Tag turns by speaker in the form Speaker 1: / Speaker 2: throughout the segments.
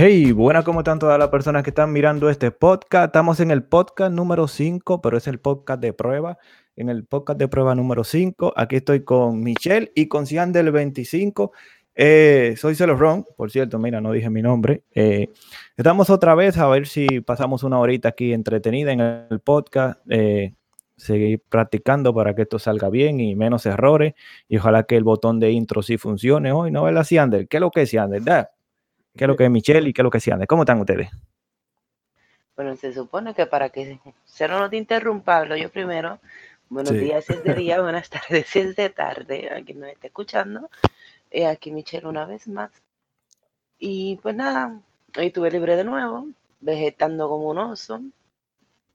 Speaker 1: Hey, buenas, ¿cómo están todas las personas que están mirando este podcast? Estamos en el podcast número 5, pero es el podcast de prueba. En el podcast de prueba número 5, aquí estoy con Michelle y con Cian del 25. Eh, soy Ron, por cierto, mira, no dije mi nombre. Eh, estamos otra vez a ver si pasamos una horita aquí entretenida en el podcast. Eh, seguir practicando para que esto salga bien y menos errores. Y ojalá que el botón de intro sí funcione hoy, ¿no? ¿Verdad, Ciander? ¿Qué es lo que es? ¿Qué es lo que es Michelle y qué es lo que es Ciander? ¿Cómo están ustedes?
Speaker 2: Bueno, se supone que para que Cero no te interrumpa, hablo yo primero. Buenos días si es de día, buenas tardes si es de tarde, a quien nos esté escuchando. Eh, aquí Michelle una vez más. Y pues nada, hoy estuve libre de nuevo, vegetando como un oso.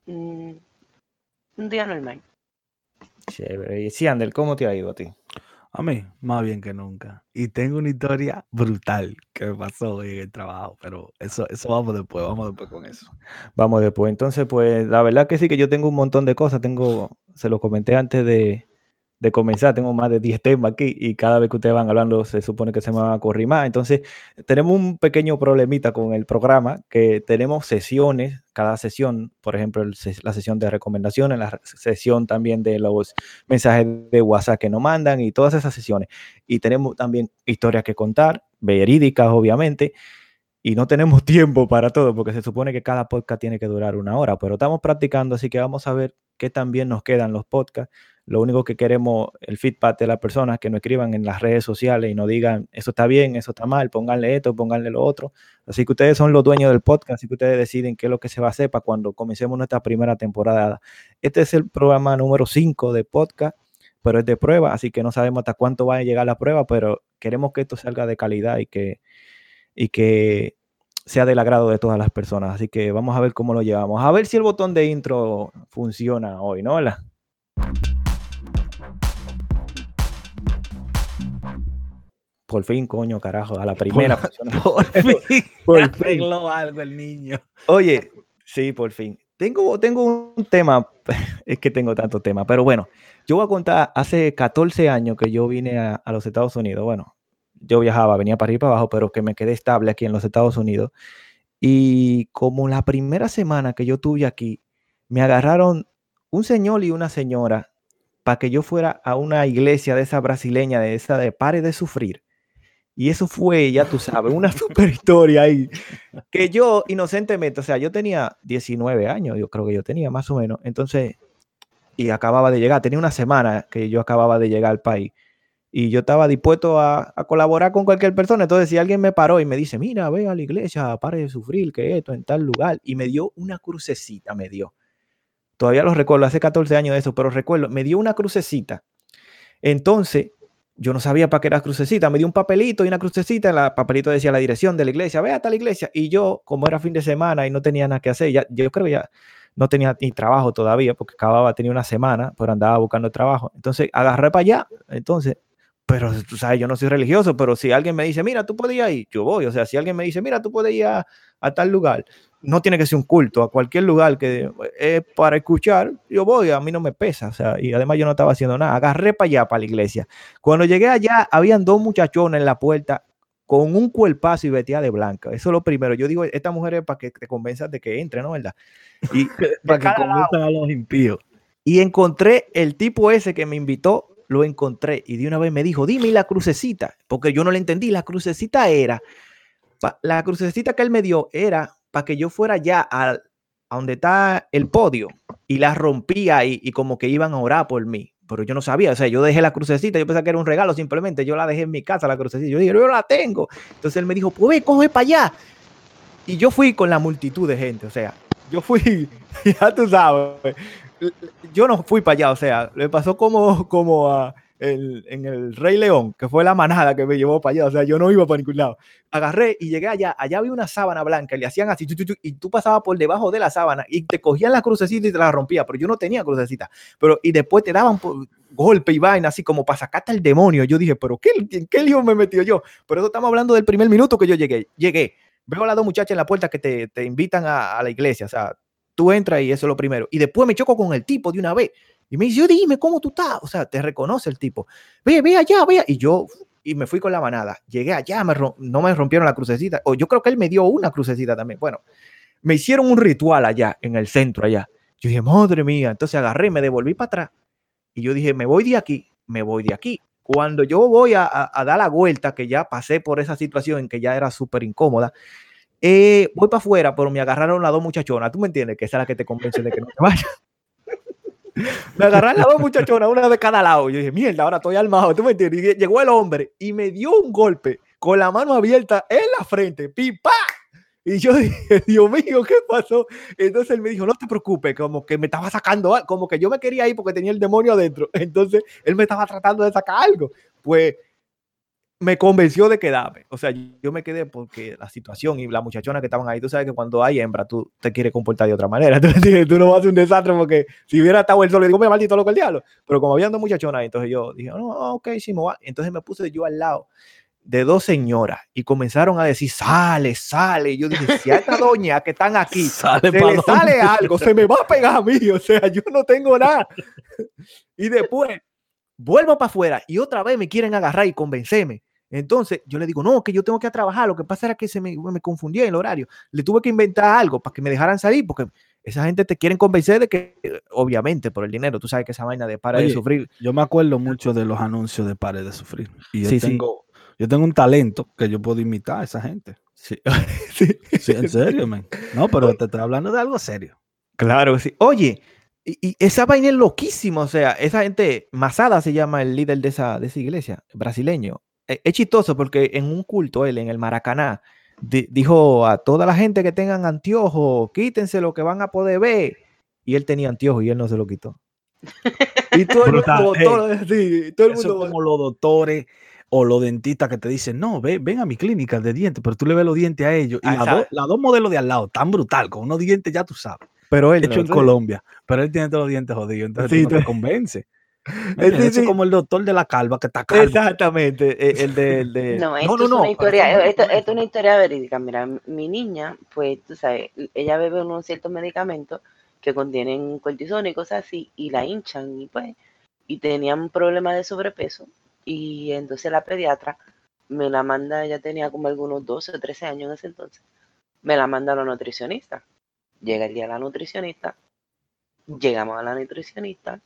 Speaker 2: Mm, un día normal.
Speaker 1: Chévere. Y sí, ¿cómo te ha ido a ti?
Speaker 3: A mí, más bien que nunca. Y tengo una historia brutal que me pasó hoy en el trabajo, pero eso, eso vamos después, vamos después con eso.
Speaker 1: Vamos después. Entonces, pues la verdad que sí que yo tengo un montón de cosas. Tengo, se lo comenté antes de, de comenzar. Tengo más de 10 temas aquí y cada vez que ustedes van hablando se supone que se me van a correr más. Entonces, tenemos un pequeño problemita con el programa, que tenemos sesiones, cada sesión, por ejemplo, la sesión de recomendaciones, la sesión también de los mensajes de WhatsApp que nos mandan y todas esas sesiones. Y tenemos también historias que contar, verídicas, obviamente y no tenemos tiempo para todo porque se supone que cada podcast tiene que durar una hora, pero estamos practicando, así que vamos a ver qué también nos quedan los podcasts. Lo único que queremos, el feedback de las personas que nos escriban en las redes sociales y nos digan, eso está bien, eso está mal, pónganle esto, pónganle lo otro. Así que ustedes son los dueños del podcast, así que ustedes deciden qué es lo que se va a hacer para cuando comencemos nuestra primera temporada. Este es el programa número 5 de podcast, pero es de prueba, así que no sabemos hasta cuánto va a llegar la prueba, pero queremos que esto salga de calidad y que, y que sea del agrado de todas las personas. Así que vamos a ver cómo lo llevamos. A ver si el botón de intro funciona hoy, ¿no? Hola. Por fin, coño, carajo, a la primera.
Speaker 3: Por, fin, por arregló algo el niño.
Speaker 1: Oye, sí, por fin. Tengo, tengo un tema, es que tengo tantos temas, pero bueno, yo voy a contar, hace 14 años que yo vine a, a los Estados Unidos, bueno, yo viajaba, venía para arriba y para abajo, pero que me quedé estable aquí en los Estados Unidos. Y como la primera semana que yo tuve aquí, me agarraron un señor y una señora para que yo fuera a una iglesia de esa brasileña, de esa de Pare de Sufrir. Y eso fue, ya tú sabes, una super historia ahí. Que yo, inocentemente, o sea, yo tenía 19 años, yo creo que yo tenía más o menos. Entonces, y acababa de llegar, tenía una semana que yo acababa de llegar al país y yo estaba dispuesto a, colaborar con cualquier persona. Entonces, si alguien me paró y me dice, mira, ve a la iglesia, pare de sufrir, que esto, en tal lugar, y me dio una crucecita, me dio. Todavía lo recuerdo, hace 14 años de eso, pero recuerdo, me dio una crucecita. Entonces, yo no sabía para qué era crucecita, me dio un papelito y una crucecita, el papelito decía la dirección de la iglesia, ve hasta la iglesia, y yo, como era fin de semana y no tenía nada que hacer, ya, yo creo ya no tenía ni trabajo todavía, porque acababa, tenía una semana, pero andaba buscando trabajo. Entonces, agarré para allá, entonces pero tú sabes, yo no soy religioso, pero si alguien me dice, mira, tú puedes ir yo voy. O sea, si alguien me dice, mira, tú puedes ir a, tal lugar, no tiene que ser un culto, a cualquier lugar que es para escuchar, yo voy, a mí no me pesa. O sea, y además yo no estaba haciendo nada. Agarré para allá, para la iglesia. Cuando llegué allá, habían dos muchachones en la puerta con un cuerpazo y vestida de blanca. Eso es lo primero. Yo digo, esta mujer es para que te convenzas de que entre, ¿no? ¿Verdad?
Speaker 3: Y para que convenzan a los impíos.
Speaker 1: Y encontré el tipo ese que me invitó lo encontré y de una vez me dijo, dime la crucecita, porque yo no le entendí, la crucecita era, la crucecita que él me dio era para que yo fuera ya a, donde está el podio y la rompía y, y como que iban a orar por mí pero yo no sabía, o sea, yo dejé la crucecita, yo pensaba que era un regalo, simplemente yo la dejé en mi casa, la crucecita, yo dije, yo la tengo. Entonces él me dijo, pues ve, coge para allá. Y yo fui con la multitud de gente, o sea, yo fui, ya tú sabes, yo no fui para allá, o sea, le pasó como, como a el, en el Rey León, que fue la manada que me llevó para allá, o sea, yo no iba para ningún lado. Agarré y llegué allá, allá había una sábana blanca, y le hacían así, y tú pasabas por debajo de la sábana y te cogían la crucecita y te la rompía, pero yo no tenía crucecita, pero y después te daban golpe y vaina, así como para sacarte el demonio. Yo dije, pero ¿qué, qué lío me metió yo? Por eso estamos hablando del primer minuto que yo llegué. Llegué, veo a las dos muchachas en la puerta que te, te invitan a, a la iglesia, o sea, tú entras y eso es lo primero. Y después me choco con el tipo de una vez. Y me dice, yo dime cómo tú estás. O sea, te reconoce el tipo. Ve, ve allá, ve. Y yo y me fui con la manada. Llegué allá, no me rompieron la crucecita, o yo creo que él me dio una crucecita también. Bueno, me hicieron un ritual allá, en el centro allá. Yo dije, madre mía, entonces agarré, me devolví para atrás y yo dije, me voy de aquí, me voy de aquí. Cuando yo voy a, dar la vuelta, que ya pasé por esa situación que ya era súper incómoda, eh, voy para afuera, pero me agarraron las dos muchachonas. ¿Tú me entiendes? Que esa es la que te convence de que no te vayas. me agarraron las dos muchachonas, una de cada lado. Yo dije, mierda, ahora estoy armado. ¿Tú me entiendes? Y llegó el hombre y me dio un golpe con la mano abierta en la frente. ¡Pipa! Y yo dije, Dios mío, ¿qué pasó? Entonces él me dijo, no te preocupes, como que me estaba sacando, como que yo me quería ir porque tenía el demonio adentro. Entonces él me estaba tratando de sacar algo. Pues me convenció de quedarme. O sea, yo me quedé porque la situación y la muchachona que estaban ahí, tú sabes que cuando hay hembra, tú te quieres comportar de otra manera. Entonces tú no vas a hacer un desastre porque si hubiera estado el sol, le digo, me maldito loco el diablo. Pero como había dos muchachonas, entonces yo dije, no, ok, sí, me va. Entonces me puse yo al lado de dos señoras y comenzaron a decir, sale, sale. Y yo dije, si a esta doña que están aquí sale se le sale algo, se me va a pegar a mí. O sea, yo no tengo nada. y después vuelvo para afuera y otra vez me quieren agarrar y convencerme. Entonces yo le digo, no, que yo tengo que trabajar. Lo que pasa era que se me, me confundía el horario. Le tuve que inventar algo para que me dejaran salir porque esa gente te quieren convencer de que, obviamente, por el dinero, tú sabes que esa vaina de pare de sufrir.
Speaker 3: Yo me acuerdo mucho de los anuncios de pare de sufrir. Y yo tengo, yo tengo un talento que yo puedo imitar a esa gente. Sí, sí. en serio, man. No, pero te estoy hablando de algo serio.
Speaker 1: Claro, sí. Oye, y, esa vaina es loquísima. O sea, esa gente, Masada se llama el líder de esa, de esa iglesia, brasileño. E, es, chistoso porque en un culto, él en el Maracaná, dijo a toda la gente que tengan anteojos, quítense lo que van a poder ver. Y él tenía anteojos y él no se lo quitó.
Speaker 3: Y todo el mundo, todo, sí, todo el mundo como los doctores o los dentistas que te dicen, no, ven, a mi clínica de dientes, pero tú le ves los dientes a ellos. Y las dos modelos de al lado, tan brutal, con unos dientes ya tú sabes. Pero él hecho en Colombia, pero él tiene todos los dientes jodidos, entonces no te convence. Es como el doctor de la calva que está calvo.
Speaker 1: Exactamente, e, el de...
Speaker 2: No, esto, no, es una historia, esto, es una historia verídica. Mira, mi niña, pues, tú sabes, ella bebe unos ciertos medicamentos que contienen cortisona y cosas así, y la hinchan, y pues, y tenían un problema de sobrepeso, y entonces la pediatra me la manda, ella tenía como algunos 12 o 13 años en ese entonces, me la manda a la nutricionista. Llega el día de la nutricionista, llegamos a la nutricionista,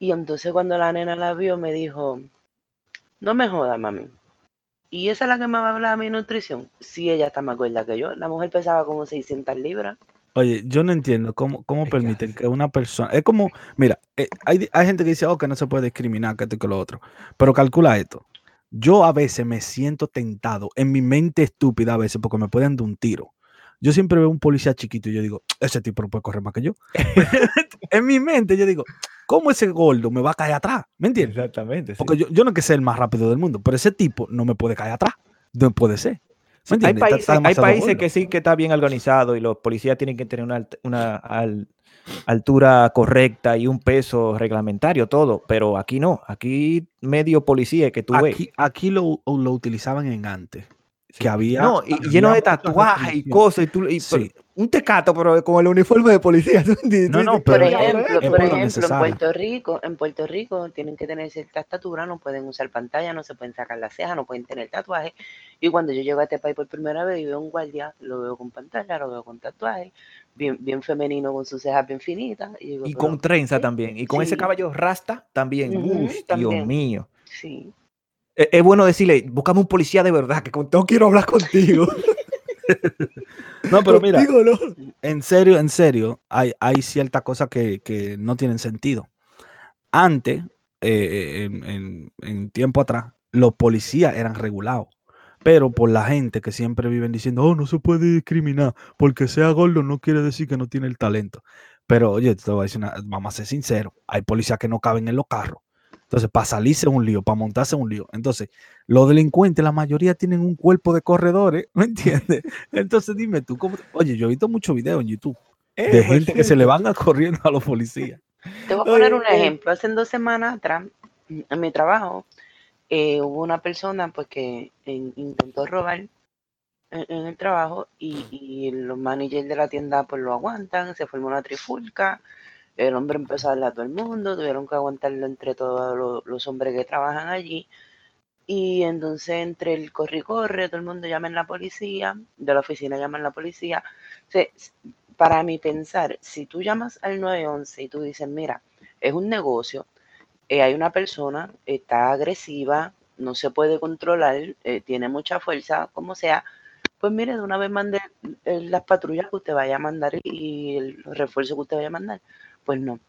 Speaker 2: y entonces cuando la nena la vio me dijo, no me jodas, mami. ¿Y esa es la que me va a hablar de mi nutrición? Sí, ella está más gorda que yo. La mujer pesaba como 600 libras.
Speaker 3: Oye, yo no entiendo cómo, cómo permiten que una persona. Es como, mira, eh, hay, gente que dice, oh, que no se puede discriminar, que esto y que lo otro. Pero calcula esto. Yo a veces me siento tentado en mi mente estúpida a veces porque me pueden dar un tiro. Yo siempre veo un policía chiquito y yo digo, ese tipo no puede correr más que yo. en mi mente yo digo, ¿cómo ese gordo me va a caer atrás? ¿Me entiendes?
Speaker 1: Exactamente.
Speaker 3: Porque yo, yo no que sea el más rápido del mundo, pero ese tipo no me puede caer atrás. No puede ser
Speaker 1: hay países, que sí que está bien organizado y los policías tienen que tener una, altura correcta y un peso reglamentario, todo, pero aquí no, aquí medio policía que tú
Speaker 3: aquí,
Speaker 1: ves.
Speaker 3: Aquí lo, utilizaban en antes. Que había.
Speaker 1: No, y, lleno de tatuajes y cosas. Y tú, un tecato, pero con el uniforme de policía.
Speaker 2: No, no, por ejemplo, por ejemplo en Puerto Rico, en Puerto Rico tienen que tener cierta estatura, no pueden usar pantalla, no se pueden sacar las cejas, no pueden tener tatuajes. Y cuando yo llego a este país por primera vez y veo un guardia, lo veo con pantalla, lo veo con tatuajes, bien, bien femenino con sus cejas bien finitas.
Speaker 1: Y, con trenza también, y con ese caballo rasta también. Dios mío.
Speaker 2: Sí.
Speaker 1: Es, es bueno decirle, búscame un policía de verdad, que con todo quiero hablar contigo.
Speaker 3: no, pero mira, en serio, en serio, hay, hay ciertas cosas que, no tienen sentido. Antes, eh, en, tiempo atrás, los policías eran regulados. Pero por la gente que siempre viven diciendo, oh, no se puede discriminar, porque sea gordo no quiere decir que no tiene el talento. Pero oye, te voy a decir vamos a ser sinceros, hay policías que no caben en los carros. Entonces, para salirse un lío, para montarse un lío. Entonces, los delincuentes, la mayoría tienen un cuerpo de corredores, ¿me entiendes? Entonces, dime tú, ¿cómo? oye, yo he visto muchos videos en YouTube eh, de gente que se le van a corriendo a los policías.
Speaker 2: Te voy a poner un ejemplo. Hace dos semanas atrás, en mi trabajo, eh, hubo una persona pues que intentó robar en, el trabajo y, y, los managers de la tienda pues lo aguantan, se formó una trifulca el hombre empezó a hablar a todo el mundo, tuvieron que aguantarlo entre todos los, hombres que trabajan allí. Y entonces entre el corre y corre, todo el mundo llama en la policía, de la oficina llaman la policía. para mi pensar, si tú llamas al 911 y tú dices, mira, es un negocio, eh, hay una persona, está agresiva, no se puede controlar, eh, tiene mucha fuerza, como sea, pues mire, de una vez mande eh, las patrullas que usted vaya a mandar y el refuerzo que usted vaya a mandar. Pues no.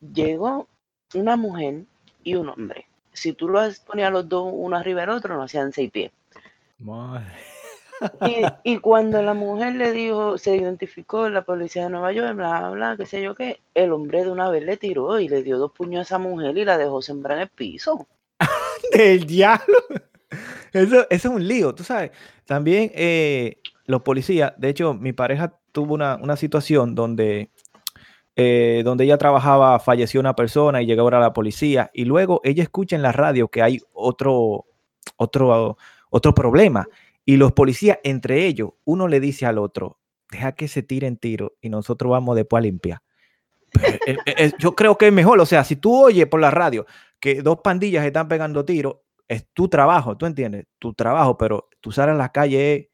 Speaker 2: Llegó una mujer y un hombre. Si tú los ponías los dos uno arriba del otro, no hacían seis pies. Y, y, cuando la mujer le dijo, se identificó la policía de Nueva York, bla, bla, bla, qué sé yo qué, el hombre de una vez le tiró y le dio dos puños a esa mujer y la dejó sembrar en el piso.
Speaker 1: Del diablo. Eso, es un lío, tú sabes. También eh, los policías, de hecho, mi pareja tuvo una, situación donde, eh, donde ella trabajaba, falleció una persona y llegó ahora la policía y luego ella escucha en la radio que hay otro, otro, otro problema y los policías, entre ellos, uno le dice al otro, deja que se tiren tiro y nosotros vamos después a limpiar. Eh, yo creo que es mejor, o sea, si tú oyes por la radio que dos pandillas están pegando tiros, es tu trabajo, ¿tú entiendes? Tu trabajo, pero tú sales a la calle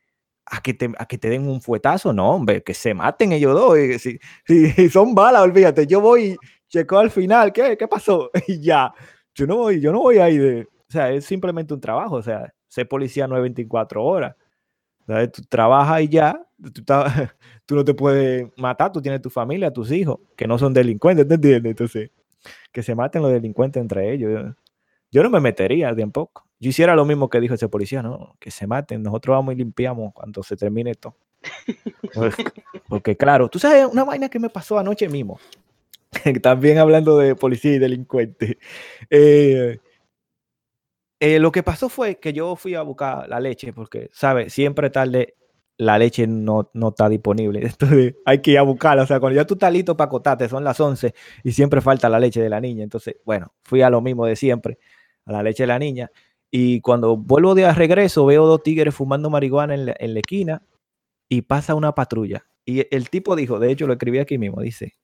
Speaker 1: a que te, a que te den un fuetazo, no, hombre, que se maten ellos dos. si, si, son balas, olvídate, yo voy, checo al final, ¿qué, qué pasó? Y ya, yo no voy, yo no voy ahí de, o sea, es simplemente un trabajo, o sea, ser policía no es 24 horas. ¿sabes? Tú trabajas y ya, tú, tú, no te puedes matar, tú tienes tu familia, tus hijos, que no son delincuentes, ¿te entiendes? Entonces, que se maten los delincuentes entre ellos. Yo no me metería tampoco. Yo hiciera lo mismo que dijo ese policía, ¿no? Que se maten, nosotros vamos y limpiamos cuando se termine esto. Porque, claro, tú sabes una vaina que me pasó anoche mismo, también hablando de policía y delincuente. Eh, eh, lo que pasó fue que yo fui a buscar la leche, porque, ¿sabes? Siempre tarde la leche no, no está disponible. Entonces hay que ir a buscarla. O sea, cuando ya tú estás listo para acotarte, son las 11 y siempre falta la leche de la niña. Entonces, bueno, fui a lo mismo de siempre a la leche de la niña. Y cuando vuelvo de regreso, veo dos tigres fumando marihuana en la, esquina y pasa una patrulla. Y el tipo dijo, de hecho lo escribí aquí mismo, dice,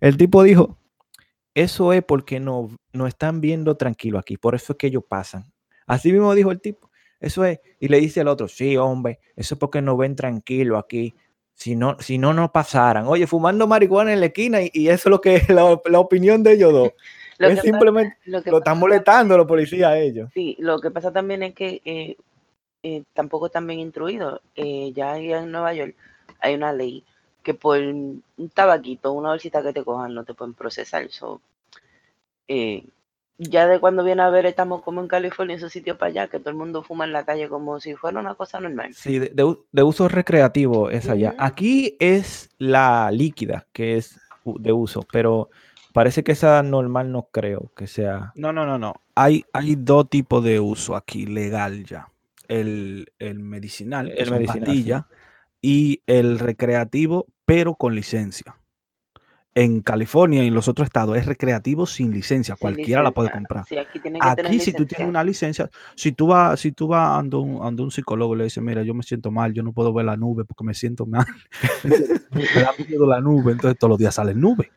Speaker 1: el tipo dijo, eso es porque no, no están viendo tranquilo aquí, por eso es que ellos pasan. Así mismo dijo el tipo, eso es. Y le dice al otro, sí, hombre, eso es porque no ven tranquilo aquí. Si no, si no, no pasaran. Oye, fumando marihuana en la esquina y, eso es lo que es la, la opinión de ellos dos. Lo es simplemente lo, que están molestando los policías a ellos.
Speaker 2: Sí, lo que pasa también es que eh, eh, tampoco están bien instruidos. Eh, ya en Nueva York hay una ley que por un tabaquito, una bolsita que te cojan, no te pueden procesar. eso ya de cuando viene a ver, estamos como en California, esos sitios para allá, que todo el mundo fuma en la calle como si fuera una cosa normal.
Speaker 1: Sí, de, uso recreativo es allá. Aquí es la líquida, que es de uso, pero Parece que esa normal no creo que sea.
Speaker 3: No, no, no, no. Hay, hay dos tipos de uso aquí, legal ya. El, medicinal, el medicinal, y el recreativo, pero con licencia. En California y en los otros estados es recreativo sin licencia, cualquiera la puede comprar. aquí, si tú tienes una licencia, si tú vas, si tú vas ando un, ando un psicólogo y le dices, mira, yo me siento mal, yo no puedo ver la nube porque me siento mal, me da miedo la nube, entonces todos los días sale nube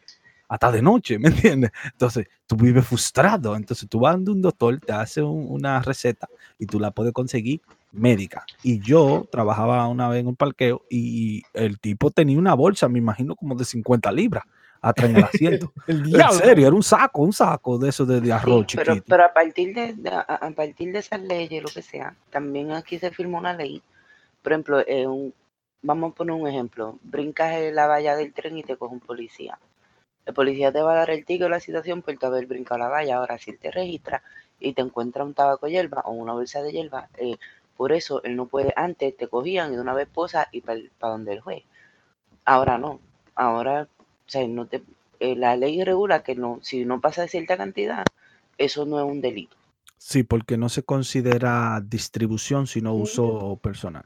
Speaker 3: hasta de noche, ¿me entiendes? Entonces, tú vives frustrado. Entonces, tú vas a un doctor, te hace una receta y tú la puedes conseguir médica. Y yo trabajaba una vez en un parqueo y el tipo tenía una bolsa, me imagino, como de 50 libras atrás en el asiento. en serio, era un saco, un saco de eso de, arroz
Speaker 2: pero, Pero a partir de, a, partir de esas leyes, lo que sea, también aquí se firmó una ley. Por ejemplo, vamos a poner un ejemplo. Brincas en la valla del tren y te coge un policía el policía te va a dar el ticket o la situación por haber brincado la valla. Ahora, si él te registra y te encuentra un tabaco hierba o una bolsa de hierba, eh, por eso él no puede, antes te cogían y de una vez posa y para donde el juez. Ahora no, ahora, o sea, no te, eh, la ley regula que no, si no pasa de cierta cantidad, eso no es un delito.
Speaker 3: Sí, porque no se considera distribución, sino uso personal.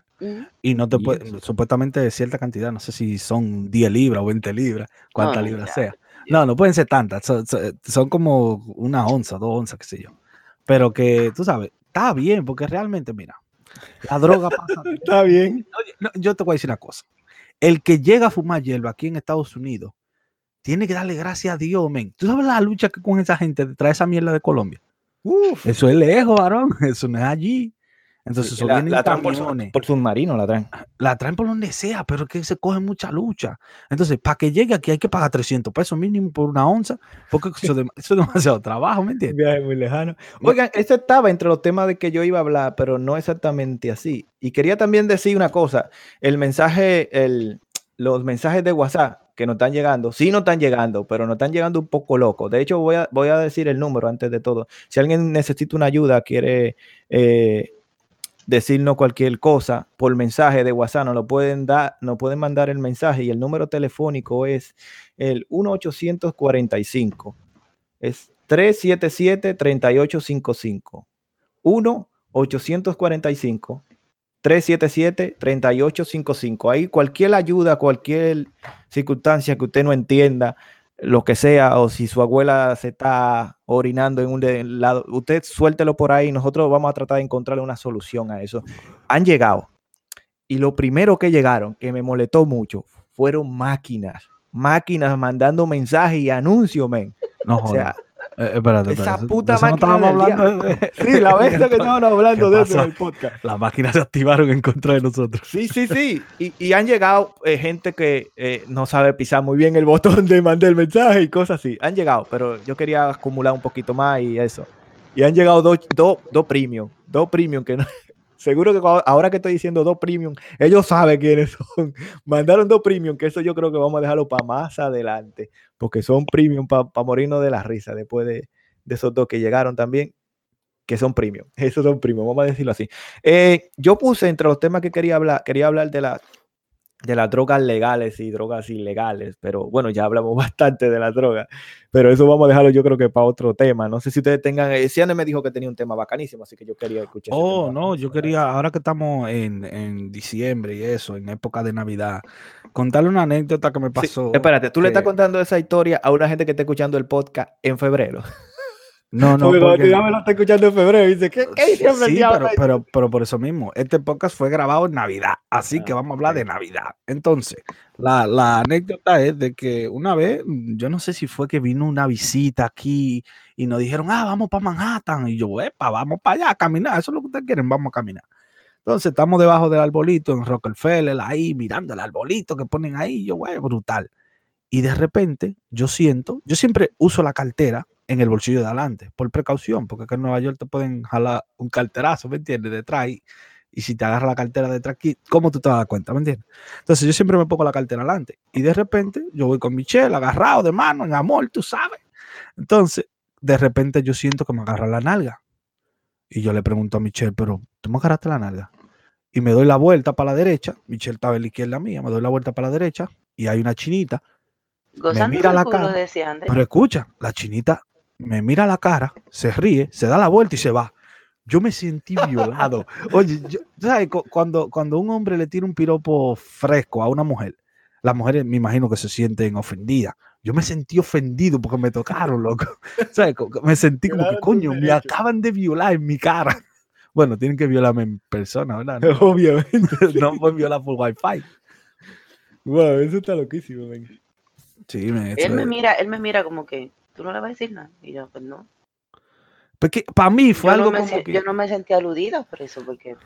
Speaker 3: Y no te puede, supuestamente de cierta cantidad, no sé si son 10 libras o 20 libras, cuántas libras sea. No, no pueden ser tantas, son, como una onza, dos onzas, qué sé yo. Pero que, tú sabes, está bien, porque realmente, mira, la droga pasa.
Speaker 1: está bien.
Speaker 3: yo te voy a decir una cosa. El que llega a fumar hierba aquí en Estados Unidos, tiene que darle gracias a Dios, men. ¿Tú sabes la lucha que con esa gente trae esa mierda de Colombia? Eso es lejos, varón. Eso no es allí. Entonces,
Speaker 1: la, la traen por, por, submarino, la traen.
Speaker 3: La traen por donde sea, pero es que se coge mucha lucha. Entonces, para que llegue aquí hay que pagar 300 pesos mínimo por una onza, porque eso, es demasiado trabajo, ¿me entiendes?
Speaker 1: Viaje muy lejano. Oigan, esto estaba entre los temas de que yo iba a hablar, pero no exactamente así. Y quería también decir una cosa. El mensaje, el, los mensajes de WhatsApp que nos están llegando, sí nos están llegando, pero nos están llegando un poco locos. De hecho, voy a, voy a decir el número antes de todo. Si alguien necesita una ayuda, quiere... Eh, decirnos cualquier cosa por mensaje de WhatsApp, nos lo pueden dar, nos pueden mandar el mensaje y el número telefónico es el 1-845. Es 377-3855. 1-845. 377-3855. Ahí cualquier ayuda, cualquier circunstancia que usted no entienda, lo que sea, o si su abuela se está orinando en un lado, usted suéltelo por ahí, nosotros vamos a tratar de encontrarle una solución a eso. Han llegado. Y lo primero que llegaron, que me molestó mucho, fueron máquinas. Máquinas mandando mensajes y anuncios, men.
Speaker 3: No, o sea, eh, espérate,
Speaker 1: Esa puta máquina. hablando Sí, la vez que estábamos hablando de eso en el podcast.
Speaker 3: Las máquinas se activaron en contra de nosotros.
Speaker 1: Sí, sí, sí. Y, y han llegado eh, gente que eh, no sabe pisar muy bien el botón de mandar el mensaje y cosas así. Han llegado, pero yo quería acumular un poquito más y eso. Y han llegado dos, dos, dos premium. Dos premium que no, Seguro que ahora que estoy diciendo dos premium, ellos saben quiénes son. Mandaron dos premium, que eso yo creo que vamos a dejarlo para más adelante, porque son premium para morirnos de la risa después de, esos dos que llegaron también, que son premium. Esos son premium, vamos a decirlo así. Eh, yo puse entre los temas que quería hablar, quería hablar de la de las drogas legales y drogas ilegales, pero bueno, ya hablamos bastante de las drogas, pero eso vamos a dejarlo yo creo que para otro tema. No sé si ustedes tengan, eh, Siane me dijo que tenía un tema bacanísimo, así que yo quería escuchar.
Speaker 3: Oh, no, yo quería, ahora que estamos en, en, diciembre y eso, en época de Navidad, contarle una anécdota que me pasó.
Speaker 1: espérate, tú le estás contando esa historia a una gente que está escuchando el podcast en febrero.
Speaker 3: No, no.
Speaker 1: Porque ya me lo está escuchando en febrero y dice, ¿qué, qué
Speaker 3: sí, pero, pero, pero, por eso mismo, este podcast fue grabado en Navidad, así que ah, vamos a hablar de Navidad. Entonces, la, la, anécdota es de que una vez, yo no sé si fue que vino una visita aquí y nos dijeron, ah, vamos para Manhattan. Y yo, epa, vamos para allá a caminar, eso es lo que ustedes quieren, vamos a caminar. Entonces, estamos debajo del arbolito en Rockefeller, ahí mirando el arbolito que ponen ahí, yo, güey, brutal. Y de repente, yo siento, yo siempre uso la cartera en el bolsillo de adelante, por precaución, porque acá en Nueva York te pueden jalar un carterazo, ¿me entiendes? Detrás y, si te agarra la cartera detrás aquí, ¿cómo tú te vas a dar cuenta? ¿Me entiendes? Entonces yo siempre me pongo la cartera adelante y de repente yo voy con Michelle agarrado de mano, en amor, tú sabes. Entonces, de repente yo siento que me agarra la nalga. Y yo le pregunto a Michelle, pero tú me agarraste la nalga. Y me doy la vuelta para la derecha. Michelle estaba en la izquierda mía. Me doy la vuelta para la derecha y hay una chinita. me mira la cara. Pero escucha, la chinita me mira la cara, se ríe, se da la vuelta y se va. Yo me sentí violado. Oye, ¿sabes? Cuando, cuando un hombre le tira un piropo fresco a una mujer, las mujeres me imagino que se sienten ofendidas. Yo me sentí ofendido porque me tocaron, loco. ¿Sabes? Me sentí como que, coño, me acaban de violar en mi cara. Bueno, tienen que violarme en persona, ¿verdad?
Speaker 1: Obviamente.
Speaker 3: no pueden violar por wifi.
Speaker 1: Wow, eso está loquísimo,
Speaker 2: Sí, me, él me mira, él me mira como que, tú no le vas a decir nada. Y yo, pues no.
Speaker 3: Porque para mí fue algo como
Speaker 2: que... Yo no me sentí aludida por eso, porque...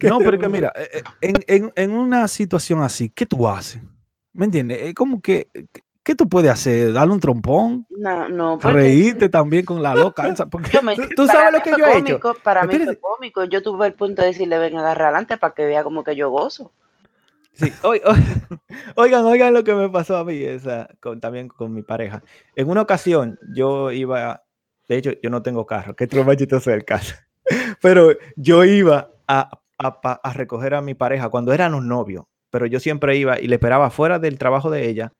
Speaker 3: No, pero que mira, eh, eh, en, en, una situación así, ¿qué tú haces? ¿Me entiendes? Es como que, ¿qué tú puedes hacer? ¿Darle un trompón?
Speaker 2: No, no.
Speaker 3: Reírte también con la loca. Porque...
Speaker 1: ¿Tú, sabes lo que yo he hecho?
Speaker 2: Para mí fue cómico. Yo tuve el punto de decirle, ven, agarra adelante para que vea como que yo gozo.
Speaker 1: Sí, oigan, oigan lo que me pasó a mí, esa, con, también con mi pareja. En una ocasión, yo iba, de hecho, yo no tengo carro, qué trombachito el carro, pero yo iba a, a, recoger a mi pareja cuando éramos novios, pero yo siempre iba y le esperaba fuera del trabajo de ella,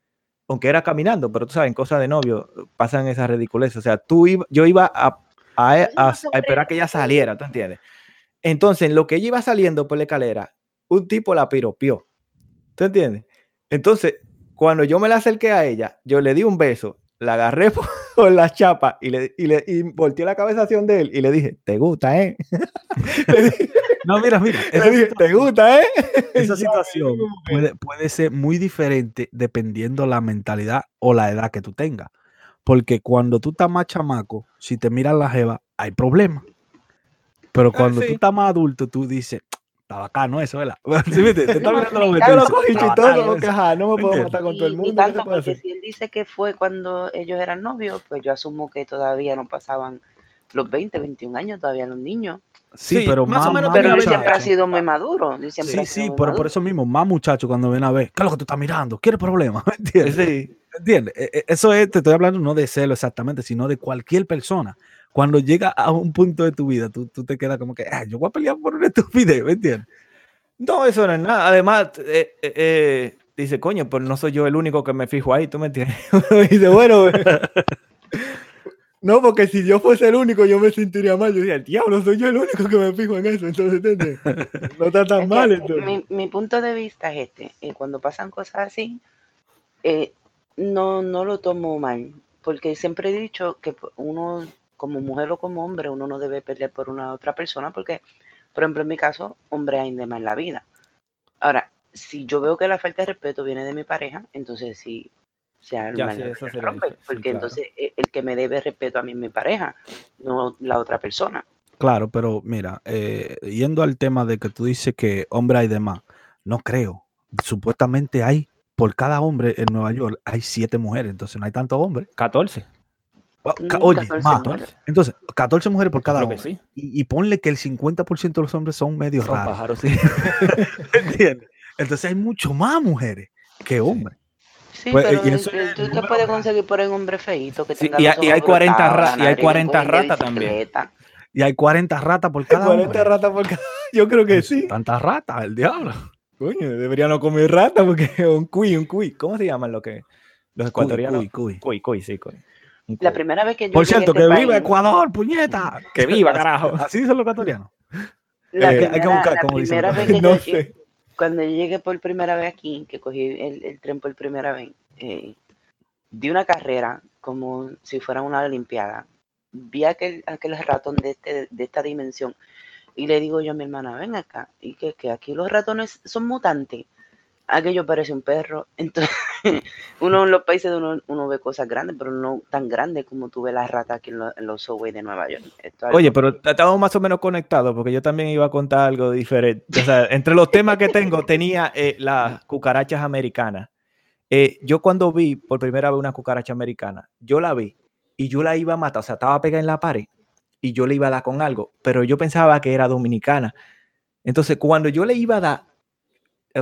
Speaker 1: aunque era caminando, pero tú sabes, en cosas de novio pasan esas ridiculeces. O sea, tú iba, yo iba a, a, esperar que ella saliera, ¿tú entiendes? Entonces, en lo que ella iba saliendo por la escalera, un tipo la piropió. ¿Tú entiendes? Entonces, cuando yo me la acerqué a ella, yo le di un beso, la agarré por, la chapa y le, y le y volteé la cabeza hacia de él y le dije, ¿te gusta, eh?
Speaker 3: no, mira, mira.
Speaker 1: Le dije, ¿te gusta, eh?
Speaker 3: Esa situación puede, puede ser muy diferente dependiendo la mentalidad o la edad que tú tengas. Porque cuando tú estás más chamaco, si te miras la jeva, hay problemas. Pero ah, cuando tú estás más adulto, tú dices, está bacano eso, ¿verdad? ¿Sí,
Speaker 1: te, te está mirando los Yo lo cogí chistoso porque no me puedo matar con todo el mundo.
Speaker 2: Y tanto porque si él dice que fue cuando ellos eran novios, pues yo asumo que todavía no pasaban los 20, 21 años, todavía los niños.
Speaker 3: Sí, pero más, o menos.
Speaker 2: Pero él siempre ha sido muy maduro.
Speaker 3: sí, sí, pero por eso mismo, más muchachos cuando ven a ver, ¿qué es lo que tú estás mirando? ¿Quieres problemas? ¿Entiendes? Sí. ¿Entiendes? E, e, eso es, te estoy hablando no de celo exactamente, sino de cualquier persona. Cuando llega a un punto de tu vida, tú, tú te quedas como que, ah, yo voy a pelear por una estupidez, ¿me entiendes?
Speaker 1: No, eso no es nada. Además, eh, eh, eh, dice, coño, pues no soy yo el único que me fijo ahí, ¿tú me entiendes? dice, bueno, no, porque si yo fuese el único, yo me sentiría mal. Yo diría, diablo, soy yo el único que me fijo en eso. Entonces, ¿entiendes? No está tan mal. Entonces.
Speaker 2: Mi, punto de vista es este. Eh, cuando pasan cosas así, no, no lo tomo mal. Porque siempre he dicho que uno, como mujer o como hombre, uno no debe pelear por una otra persona porque por ejemplo, en mi caso, hombre hay de más en la vida. Ahora, si yo veo que la falta de respeto viene de mi pareja, entonces sí, sea ya, porque entonces e, el que me debe respeto a mí es mi pareja, no la otra persona.
Speaker 3: Claro, pero mira, eh, yendo al tema de que tú dices que hombre hay de más, no creo. Supuestamente hay, por cada hombre en Nueva York, hay siete mujeres, entonces no hay tantos hombres.
Speaker 1: 14.
Speaker 3: Oye, entonces, 14 mujeres por cada hombre. Y, ponle que el 50% de los hombres son medio raros. Entonces hay mucho más mujeres que hombres.
Speaker 2: Sí, pues, pero tú te puedes conseguir por un hombre feito que
Speaker 1: y, hay 40, y hay 40 ratas también.
Speaker 3: Y hay 40 ratas por cada
Speaker 1: 40 ratas por cada Yo creo que sí.
Speaker 3: Tantas ratas, el diablo.
Speaker 1: Coño, deberían no comer ratas porque un cuy, un cuy. ¿Cómo se llaman lo que? Los ecuatorianos.
Speaker 3: Cuy, cuy.
Speaker 1: Cuy, cuy, sí, cuy.
Speaker 2: La primera vez que yo.
Speaker 3: Por cierto, que este viva Ecuador, puñeta. Que viva, carajo. Así dicen los ecuatorianos.
Speaker 2: La hay, que, buscar cómo dicen. Vez que no sé. Cuando yo llegué por primera vez aquí, que cogí el, tren por primera vez, eh, di una carrera como si fuera una Olimpiada. Vi aquel, aquel ratón de, este, de esta dimensión y le digo yo a mi hermana, ven acá, y que, que aquí los ratones son mutantes aquello parece un perro. Entonces, uno en los países de uno, uno, ve cosas grandes, pero no tan grandes como tú ves las ratas aquí en, los subways de Nueva York.
Speaker 1: Oye, pero estamos más o menos conectados, porque yo también iba a contar algo diferente. O sea, entre los temas que tengo, tenía eh, las cucarachas americanas. Eh, yo cuando vi por primera vez una cucaracha americana, yo la vi y yo la iba a matar, o sea, estaba pegada en la pared y yo le iba a dar con algo, pero yo pensaba que era dominicana. Entonces, cuando yo le iba a dar,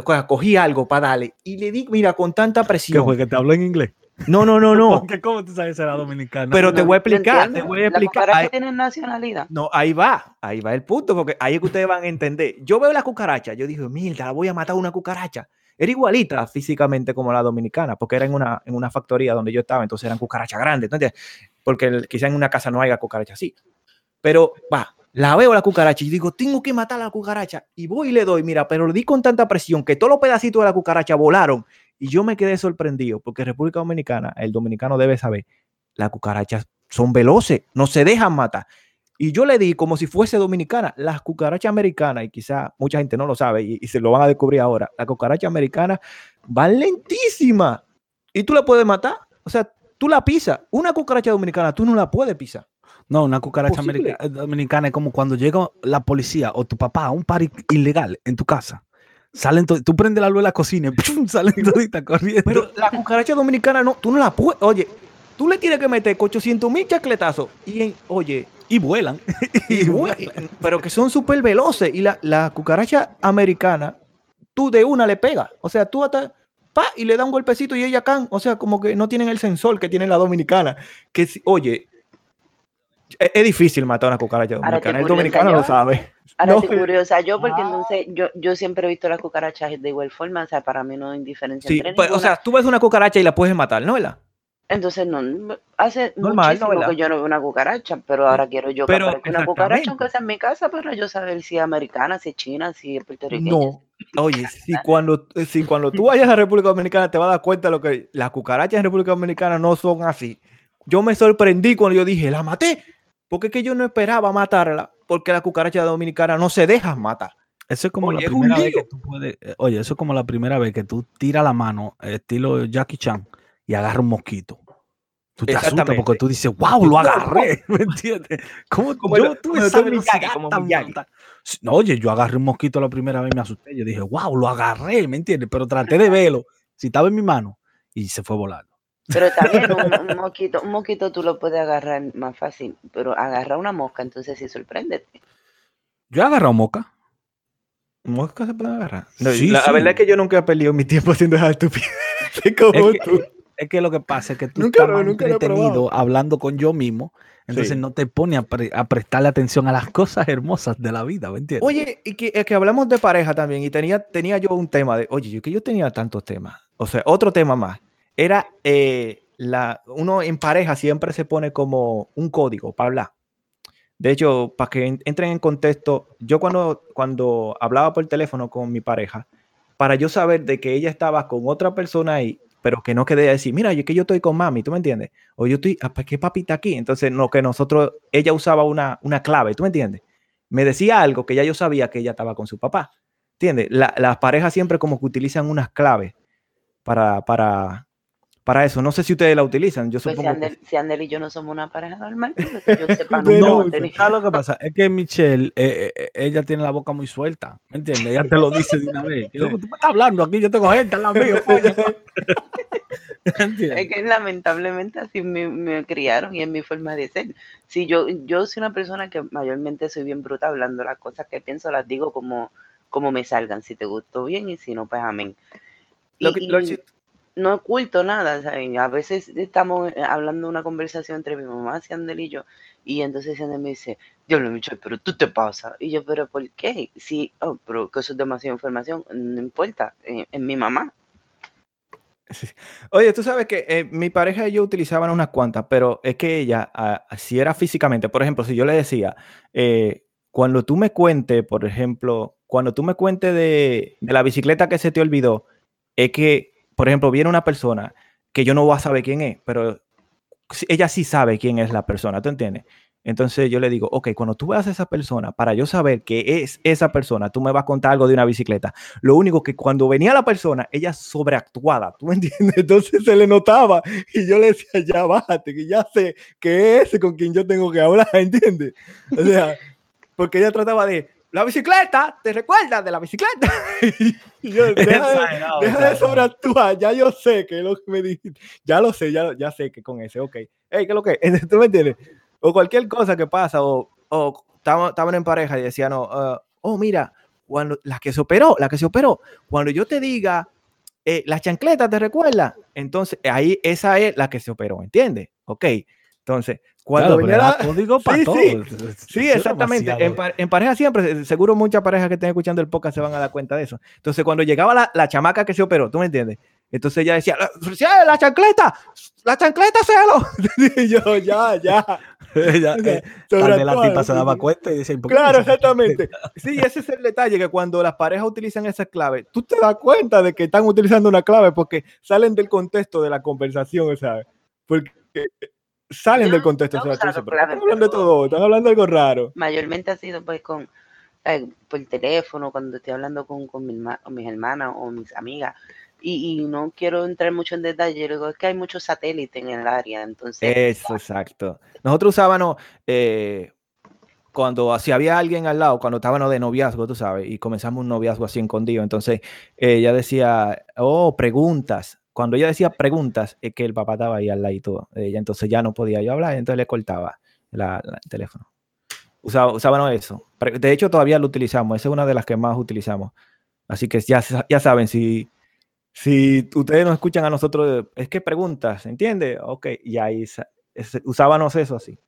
Speaker 1: cogí algo para darle y le di, mira, con tanta presión.
Speaker 3: ¿Qué fue que te habló en inglés?
Speaker 1: No, no, no, no.
Speaker 3: ¿Cómo tú sabes que era dominicano?
Speaker 1: Pero te voy a explicar, te voy a explicar.
Speaker 2: ¿Las tienen nacionalidad?
Speaker 1: No, ahí va, ahí va el punto, porque ahí es que ustedes van a entender. Yo veo la cucaracha, yo dije, mira, la voy a matar una cucaracha. Era igualita físicamente como la dominicana, porque era en una, en una factoría donde yo estaba, entonces eran cucarachas grandes, ¿entiendes? Porque quizá en una casa no haya cucaracha así. Pero va, la veo la cucaracha y digo, tengo que matar a la cucaracha. Y voy y le doy, mira, pero le di con tanta presión que todos los pedacitos de la cucaracha volaron. Y yo me quedé sorprendido porque República Dominicana, el dominicano debe saber, las cucarachas son veloces, no se dejan matar. Y yo le di como si fuese dominicana, las cucarachas americanas, y quizá mucha gente no lo sabe y, se lo van a descubrir ahora, las cucarachas americanas van lentísimas y tú la puedes matar. O sea, tú la pisas. Una cucaracha dominicana, tú no la puedes pisar.
Speaker 3: No, una cucaracha eh, dominicana es como cuando llega la policía o tu papá a un party ilegal en tu casa. Salen tú prendes la luz de la cocina y salen toditas corriendo.
Speaker 1: Pero la cucaracha dominicana no, tú no la puedes. Oye, tú le tienes que meter 800 mil chacletazos y, oye,
Speaker 3: y vuelan.
Speaker 1: y vuelan. pero que son súper veloces. Y la, la cucaracha americana, tú de una le pegas. O sea, tú hasta pa, y le da un golpecito y ella can. O sea, como que no tienen el sensor que tiene la dominicana. Que, oye, es, difícil matar a una cucaracha dominicana. El dominicano lo sabe.
Speaker 2: Ahora no, estoy curiosa yo, porque entonces yo, yo siempre he visto las cucarachas de igual forma, o sea, para mí no hay diferencia
Speaker 1: sí, pues, O sea, tú ves una cucaracha y la puedes matar, ¿no? ¿verdad?
Speaker 2: Entonces, no, hace Normal, muchísimo ¿no, que yo no veo una cucaracha, pero ahora quiero yo pero, que una cucaracha, aunque sea en mi casa, para yo saber si es americana, si es china, si es puertorriqueña.
Speaker 1: No, oye, si cuando, si cuando tú vayas a República Dominicana te vas a dar cuenta de lo que las cucarachas en República Dominicana no son así. Yo me sorprendí cuando yo dije, la maté, porque es que yo no esperaba matarla, porque la cucaracha dominicana no se deja matar.
Speaker 3: Eso es como la primera vez que tú puedes. Eh, oye, eso es como la primera vez que tú tiras la mano, estilo Jackie Chan, y agarra un mosquito. Tú te asustas porque tú dices, wow, lo agarré, ¿me entiendes? ¿Cómo como yo tuve esa velocidad tan No, oye, yo agarré un mosquito la primera vez y me asusté. Yo dije, wow, lo agarré, ¿me entiendes? Pero traté de verlo, si estaba en mi mano, y se fue volando.
Speaker 2: Pero también un, un, mosquito, un mosquito tú lo puedes agarrar más fácil, pero agarra una mosca, entonces sí, sorpréndete.
Speaker 3: Yo he agarrado mosca.
Speaker 1: ¿Mosca se puede agarrar? la, verdad es que yo nunca he perdido mi tiempo haciendo esa estupidez como
Speaker 3: es tú. es que lo que pasa es que tú nunca, estás nunca entretenido hablando con yo mismo, entonces no te pone a, prestarle atención a las cosas hermosas de la vida, ¿me entiendes?
Speaker 1: Oye, y que, es que hablamos de pareja también, y tenía, tenía yo un tema de, oye, yo que yo tenía tantos temas, o sea, otro tema más, era eh, la, uno en pareja siempre se pone como un código para hablar. De hecho, para que entren en contexto, yo cuando, cuando hablaba por teléfono con mi pareja, para yo saber de que ella estaba con otra persona ahí, pero que no quede decir, mira, yo que yo estoy con mami, ¿tú me entiendes? O yo estoy, ah, ¿para qué papi está aquí? Entonces, no, que nosotros, ella usaba una, una clave, ¿tú me entiendes? Me decía algo que ya yo sabía que ella estaba con su papá, ¿entiendes? las parejas siempre como que utilizan unas claves para, para, para eso. No sé si ustedes la utilizan. Yo pues supongo
Speaker 2: si, Ander, y yo no somos una pareja normal, pues yo sepa, no,
Speaker 3: no lo que pasa? Es que Michelle, eh, eh, ella tiene la boca muy suelta, ¿me entiendes? Ella te lo dice de una vez. tú me estás hablando aquí, yo tengo gente al lado mío.
Speaker 2: es que lamentablemente así me, criaron y es mi forma de ser. Si yo, yo soy una persona que mayormente soy bien bruta hablando las cosas que pienso, las digo como, como me salgan. Si te gustó bien y si no, pues amén. Lo que, no oculto nada. A veces estamos eh, hablando una conversación entre mi mamá, Ciandel y yo, y entonces Ciandel me dice, Dios Michelle, pero tú te pasa. Y yo, pero ¿por qué? Sí, oh, pero que eso es demasiada información, no importa, eh, es, mi mamá.
Speaker 1: Oye, tú sabes que eh, mi pareja y yo utilizaban unas cuantas, pero es que ella, si era físicamente, por ejemplo, si yo le decía, cuando tú me cuentes, por ejemplo, cuando tú me cuentes de, de la bicicleta que se te olvidó, es que por ejemplo, viene una persona que yo no voy a saber quién es, pero ella sí sabe quién es la persona, ¿tú entiendes? Entonces yo le digo, ok, cuando tú veas a esa persona, para yo saber que es esa persona, tú me vas a contar algo de una bicicleta. Lo único que cuando venía la persona, ella sobreactuada, ¿tú me entiendes? Entonces se le notaba y yo le decía, ya bájate, que ya sé que es con quien yo tengo que hablar, ¿entiendes? O sea, porque ella trataba de, la bicicleta, ¿te recuerdas de la bicicleta? y yo, deja, de, sobreactuar, ya yo sé que lo que me dijiste, ya lo sé, ya, ya sé que con ese, ok. Hey, ¿qué es lo que? ¿Tú me entiendes? O cualquier cosa que pasa, o, o estaban en pareja y decían, no, uh, oh, mira, cuando la que se operó, la que se operó, cuando yo te diga, eh, la chancleta, ¿te recuerda? Entonces, ahí esa es la que se operó, ¿entiendes? Ok. Entonces, cuando venía la... código para sí, Sí, sí exactamente. En, pareja siempre, seguro muchas parejas que estén escuchando el podcast se van a dar cuenta de eso. Entonces, cuando llegaba la, la chamaca que se operó, ¿tú me entiendes? Entonces ella decía, la, la chancleta, la chancleta, séalo. y yo, ya, ya. ya
Speaker 3: eh, la tipa se daba cuenta y decía,
Speaker 1: claro, exactamente. Sí, ese es el detalle, que cuando las parejas utilizan esas claves, tú te das cuenta de que están utilizando una clave porque salen del contexto de la conversación, ¿sabes? Porque salen del contexto. No, estás hablando de todo, estás hablando de algo raro.
Speaker 2: Mayormente ha sido pues con eh, por teléfono, cuando estoy hablando con, con, mis hermanas o mis amigas. Y, no quiero entrar mucho en detalle, digo, es que hay muchos satélites en el área, entonces...
Speaker 1: Eso, exacto. Nosotros usábamos, eh, cuando si había alguien al lado, cuando estábamos de noviazgo, tú sabes, y comenzamos un noviazgo así escondido, entonces ella decía, oh, preguntas, cuando ella decía preguntas, es que el papá estaba ahí al lado de ella, entonces ya no podía yo hablar, entonces le cortaba el teléfono. Usaba, usábamos eso. De hecho, todavía lo utilizamos, esa es una de las que más utilizamos. Así que ya, ya saben, si, si ustedes nos escuchan a nosotros, es que preguntas, ¿entiende? Ok, y ahí usábamos eso así.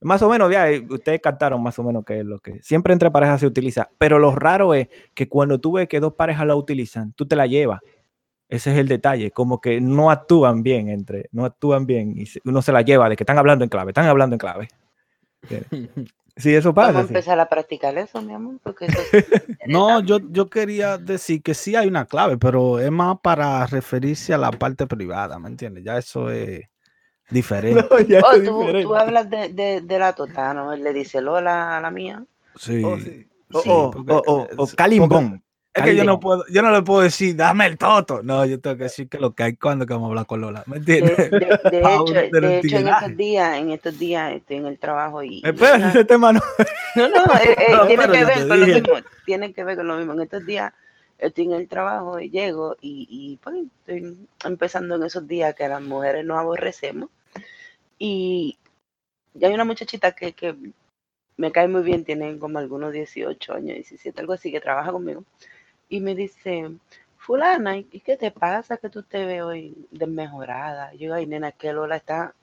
Speaker 1: Más o menos, ya, eh, ustedes captaron más o menos que es lo que siempre entre parejas se utiliza, pero lo raro es que cuando tú ves que dos parejas la utilizan, tú te la llevas ese es el detalle, como que no actúan bien entre, no actúan bien y uno se la lleva de que están hablando en clave, están hablando en clave. Sí, eso pasa.
Speaker 2: Vamos a empezar a practicar eso, mi amor, porque
Speaker 3: No, yo, yo quería decir que sí hay una clave, pero es más para referirse a la parte privada, ¿me entiendes? Ya eso es diferente.
Speaker 2: oh, tú, hablas de, de, la tota, ¿no? Él le dice Lola a la mía.
Speaker 3: Sí.
Speaker 1: O, sí. o, o, o, o, Calimbón.
Speaker 3: Es que yo no puedo, yo no le puedo decir, dame el toto. No, yo tengo que decir que lo que hay cuando que vamos a hablar con Lola. ¿Me entiendes?
Speaker 2: De, hecho, de hecho en estos días, en estos días estoy en el trabajo y.
Speaker 1: Espera, ese tema no.
Speaker 2: No, no, eh, eh, tiene que ver con lo mismo. Tiene que ver con lo mismo. En estos días estoy en el trabajo y llego y, y pues estoy empezando en esos días que las mujeres nos aborrecemos. Y ya hay una muchachita que, que me cae muy bien, tiene como algunos 18 años, 17, algo así, que trabaja conmigo y me dice, fulana, ¿y qué te pasa que tú te ves hoy desmejorada? Yo digo, ay, nena, que Lola está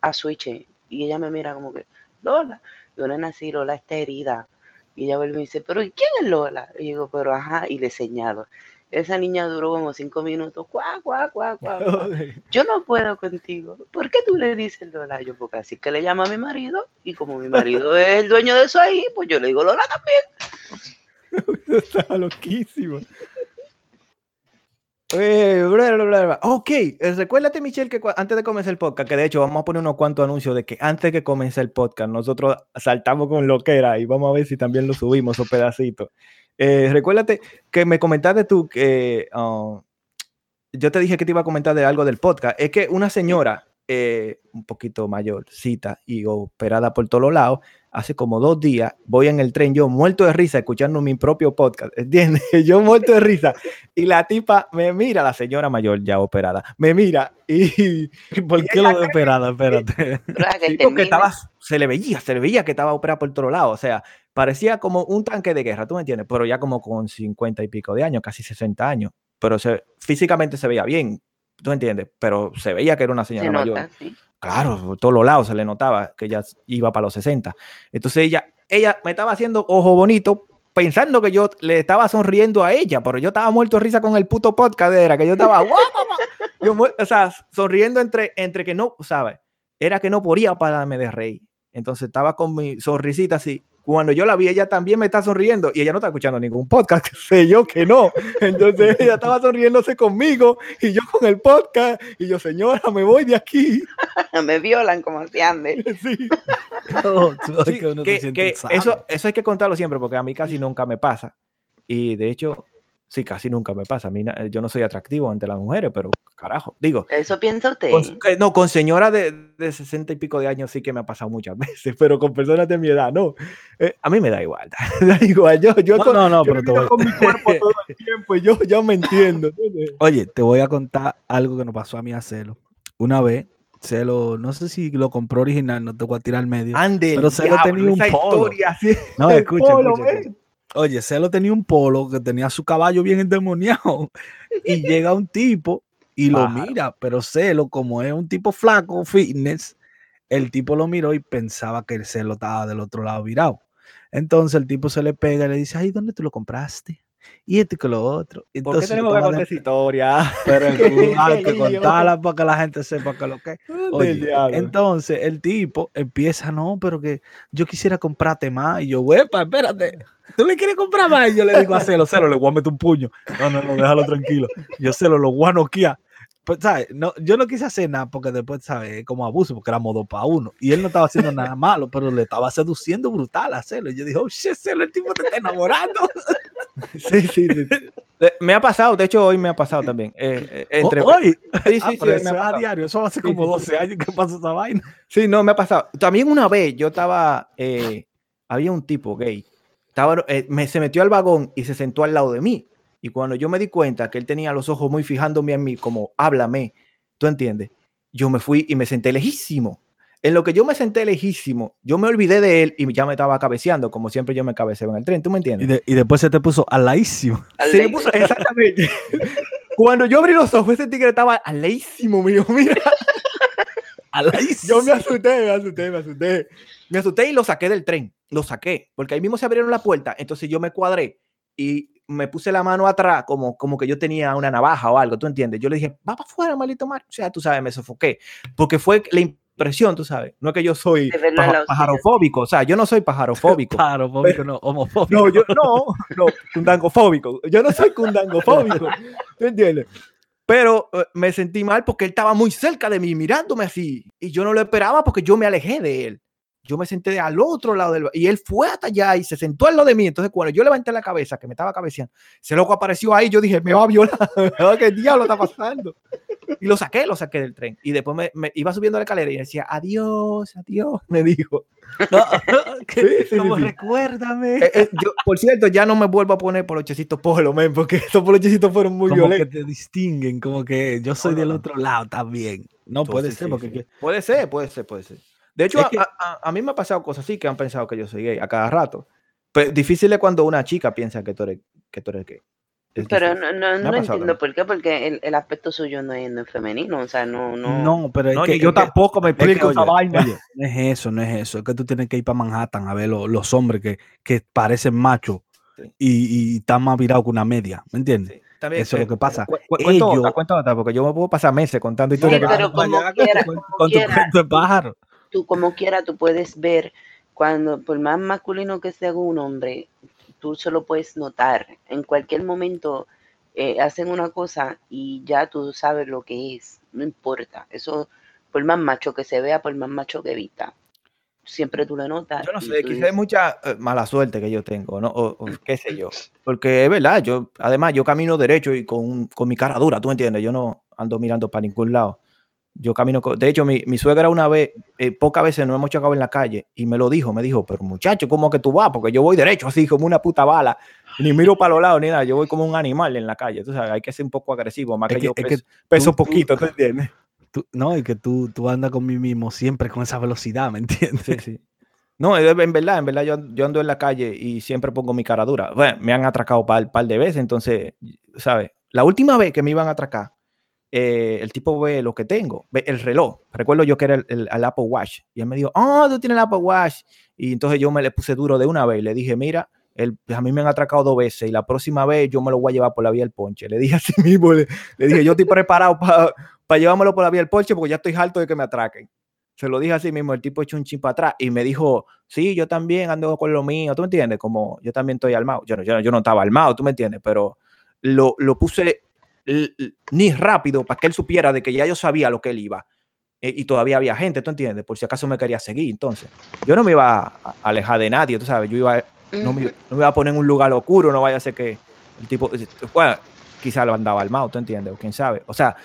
Speaker 2: a switch. Y ella me mira como que, Lola. Yo, nena, sí, Lola está herida. Y ella vuelve y me dice, pero ¿y quién es Lola? Y digo, pero ajá, y le señalo. Esa niña duró como cinco minutos, cuá, cuá, cuá, cuá. Yo no puedo contigo. ¿Por qué tú le dices Lola? Yo, porque así que le llama a mi marido, y como mi marido es el dueño de eso ahí, pues yo le digo Lola también.
Speaker 1: Estaba loquísimo. Eh, ok, eh, recuérdate Michelle que antes de comenzar el podcast, que de hecho vamos a poner unos cuantos anuncios de que antes de que comience el podcast nosotros saltamos con lo que era y vamos a ver si también lo subimos o pedacitos. Eh, recuérdate que me comentaste tú que uh, yo te dije que te iba a comentar de algo del podcast. Es que una señora eh, un poquito mayorcita y operada por todos lados, hace como dos días voy en el tren, yo muerto de risa, escuchando mi propio podcast, ¿entiendes? Yo muerto de risa. Y la tipa me mira, la señora mayor ya operada, me mira y...
Speaker 3: ¿Por qué lo de operada? Espérate.
Speaker 1: porque estaba, se le veía, se le veía que estaba operada por todos lados, o sea, parecía como un tanque de guerra, ¿tú me entiendes? Pero ya como con 50 y pico de años, casi 60 años, pero se, físicamente se veía bien, ¿Tú entiendes? Pero se veía que era una señora mayor. Claro, por todos los lados se le notaba que ella iba para los 60. Entonces ella, ella me estaba haciendo ojo bonito pensando que yo le estaba sonriendo a ella, pero yo estaba muerto de risa con el puto podcast, era que yo estaba, yo, o sea, sonriendo entre, entre que no, ¿sabes? Era que no podía pararme de reír. Entonces estaba con mi sonrisita así, cuando yo la vi, ella también me está sonriendo y ella no está escuchando ningún podcast, sé yo que no. Entonces ella estaba sonriéndose conmigo y yo con el podcast y yo, señora, me voy de aquí.
Speaker 2: me violan como si ande. Sí.
Speaker 1: eso, eso hay que contarlo siempre porque a mí casi nunca me pasa. Y de hecho, Sí, casi nunca me pasa. A mí, yo no soy atractivo ante las mujeres, pero carajo, digo.
Speaker 2: ¿Eso piensa usted?
Speaker 1: no, con señoras de, de 60 y pico de años sí que me ha pasado muchas veces, pero con personas de mi edad, no. Eh, a mí me da igual, da igual. Yo, yo,
Speaker 3: no, no, pero te
Speaker 1: con mi cuerpo todo el tiempo y yo, yo me entiendo.
Speaker 3: Oye, te voy a contar algo que nos pasó a mí a Celo. Una vez, Celo, no sé si lo compró original, no te voy a tirar al medio.
Speaker 1: Ande,
Speaker 3: pero Celo tenía un polo. Historia, No, escucha, escucha. Oye, Celo tenía un polo que tenía su caballo bien endemoniado y llega un tipo y lo mira, pero Celo, como es un tipo flaco, fitness, el tipo lo miró y pensaba que el Celo estaba del otro lado virado. Entonces el tipo se le pega y le dice, ay, ¿dónde tú lo compraste? Y este que lo otro.
Speaker 1: Entonces, ¿Por qué tenemos que contar esa historia?
Speaker 3: Pero hay que contarla para que la gente sepa que lo que Oye, entonces el tipo empieza, no, pero que yo quisiera comprarte más. Y yo, huepa, espérate. ¿Tú le quieres comprar más? Y yo le digo a Celo, Celo, le voy a meter un puño. No, no, no, déjalo tranquilo. Yo Celo, lo voy a noquear. Pues, ¿sabes? No, yo no quise hacer nada porque después, ¿sabes? Como abuso, porque era modo para uno. Y él no estaba haciendo nada malo, pero le estaba seduciendo brutal a Celo. Y yo dije, oh, shit, Celo, el tipo te está enamorando.
Speaker 1: Sí, sí, sí. Me ha pasado, de hecho hoy me ha pasado también. Eh, eh, entre...
Speaker 3: ¿Hoy? Sí, sí, ah, sí, eso a diario, eso hace como 12 años que pasó esa vaina.
Speaker 1: Sí, no, me ha pasado. También una vez yo estaba, eh, había un tipo gay eh, me, se metió al vagón y se sentó al lado de mí. Y cuando yo me di cuenta que él tenía los ojos muy fijándome en mí, como háblame, ¿tú entiendes? Yo me fui y me senté lejísimo. En lo que yo me senté lejísimo, yo me olvidé de él y ya me estaba cabeceando, como siempre yo me cabeceo en el tren, ¿tú me entiendes?
Speaker 3: Y, después se te puso alaísimo.
Speaker 1: Se puso, exactamente. Cuando yo abrí los ojos, ese tigre estaba aleísimo, mío, mira. Yo me asusté, me asusté, me asusté. Me asusté y lo saqué del tren. Lo saqué, porque ahí mismo se abrieron la puerta. Entonces yo me cuadré y me puse la mano atrás como, como que yo tenía una navaja o algo, ¿tú entiendes? Yo le dije, va para afuera, malito mar. O sea, tú sabes, me sofoqué. Porque fue la impresión, tú sabes. No es que yo soy pajarofóbico, o sea, yo no soy pajarofóbico.
Speaker 3: pajarofóbico, no, homofóbico.
Speaker 1: No, yo no, no, cundangofóbico. Yo no soy cundangofóbico. ¿Tú entiendes? Pero eh, me sentí mal porque él estaba muy cerca de mí, mirándome así. Y yo no lo esperaba porque yo me alejé de él. Yo me senté al otro lado del y él fue hasta allá y se sentó al lado de mí. Entonces, cuando yo levanté la cabeza, que me estaba cabeceando, ese loco apareció ahí. Yo dije, me va a violar. ¿Qué diablo está pasando? Y lo saqué, lo saqué del tren. Y después me, iba subiendo la escalera y decía, adiós, adiós, me dijo.
Speaker 3: como recuérdame.
Speaker 1: Eh, eh, por cierto, ya no me vuelvo a poner polochecitos polo, men, porque estos polochecitos fueron muy
Speaker 3: como
Speaker 1: violentos.
Speaker 3: que te distinguen, como que yo soy del otro lado también. No puede ser, porque...
Speaker 1: Puede ser, puede ser, puede ser. De hecho, a, mí me ha pasado cosas así que han pensado que yo soy gay a cada rato. Pero difícil es cuando una chica piensa que tú eres, que tú eres gay.
Speaker 2: pero no, no, no entiendo por qué, porque el, el, aspecto suyo no es, no femenino, o sea, no, no.
Speaker 3: No, pero es que
Speaker 1: yo tampoco me explico esa vaina.
Speaker 3: no es eso, no es eso. Es que tú tienes que ir para Manhattan a ver los hombres que, que parecen machos y, y, están más virados que una media, ¿me entiendes? También, eso es lo que pasa.
Speaker 1: cuento otra, cuento otra, porque yo me puedo pasar meses contando historias.
Speaker 2: Sí, pero como quiera, con,
Speaker 3: con tu cuento de pájaro
Speaker 2: tú como quiera, tú puedes ver cuando, por más masculino que sea un hombre, tú solo puedes notar. En cualquier momento eh, hacen una cosa y ya tú sabes lo que es. No importa. Eso, por más macho que se vea, por más macho que evita. Siempre tú lo notas.
Speaker 1: Yo no sé, quizás es mucha eh, mala suerte que yo tengo, ¿no? O, qué sé yo. Porque es verdad, yo, además, yo camino derecho y con, con mi cara dura, ¿tú entiendes? Yo no ando mirando para ningún lado. Yo camino, de hecho, mi, mi suegra una vez, eh, pocas veces nos hemos chocado en la calle y me lo dijo, me dijo, pero muchacho, ¿cómo que tú vas? Porque yo voy derecho, así como una puta bala, ni miro para los lados ni nada, yo voy como un animal en la calle, tú sabes, hay que ser un poco agresivo, más que, yo peso, poquito, tú, entiendes?
Speaker 3: no, y que tú, tú andas con mí mismo siempre con esa velocidad, ¿me entiendes?
Speaker 1: Sí, sí. No, en verdad, en verdad yo, yo ando en la calle y siempre pongo mi cara dura. Bueno, me han atracado un par, par de veces, entonces, ¿sabes? La última vez que me iban a atracar, eh, el tipo ve lo que tengo, ve el reloj. Recuerdo yo que era el, Apple Watch. Y él me dijo, oh, tú tienes el Apple Watch. Y entonces yo me le puse duro de una vez. Le dije, mira, el, a mí me han atracado dos veces y la próxima vez yo me lo voy a llevar por la vía del ponche. Le dije así mismo, le, dije, yo estoy preparado para llevármelo por la vía del ponche porque ya estoy harto de que me atraquen. Se lo dije así mismo, el tipo echó un chip para atrás y me dijo, sí, yo también ando con lo mío, ¿tú me entiendes? Como yo también estoy armado. Yo no, yo, yo no estaba armado, ¿tú me entiendes? Pero lo, lo puse ni rápido para que él supiera de que ya yo sabía lo que él iba. Eh, y todavía había gente, ¿tú entiendes? Por si acaso me quería seguir. Entonces, yo no me iba a alejar de nadie, tú sabes. Yo iba, no, me, iba a poner en un lugar oscuro, no vaya a ser que el tipo, bueno, quizá lo andaba armado, ¿tú entiendes? O quién sabe. O sea,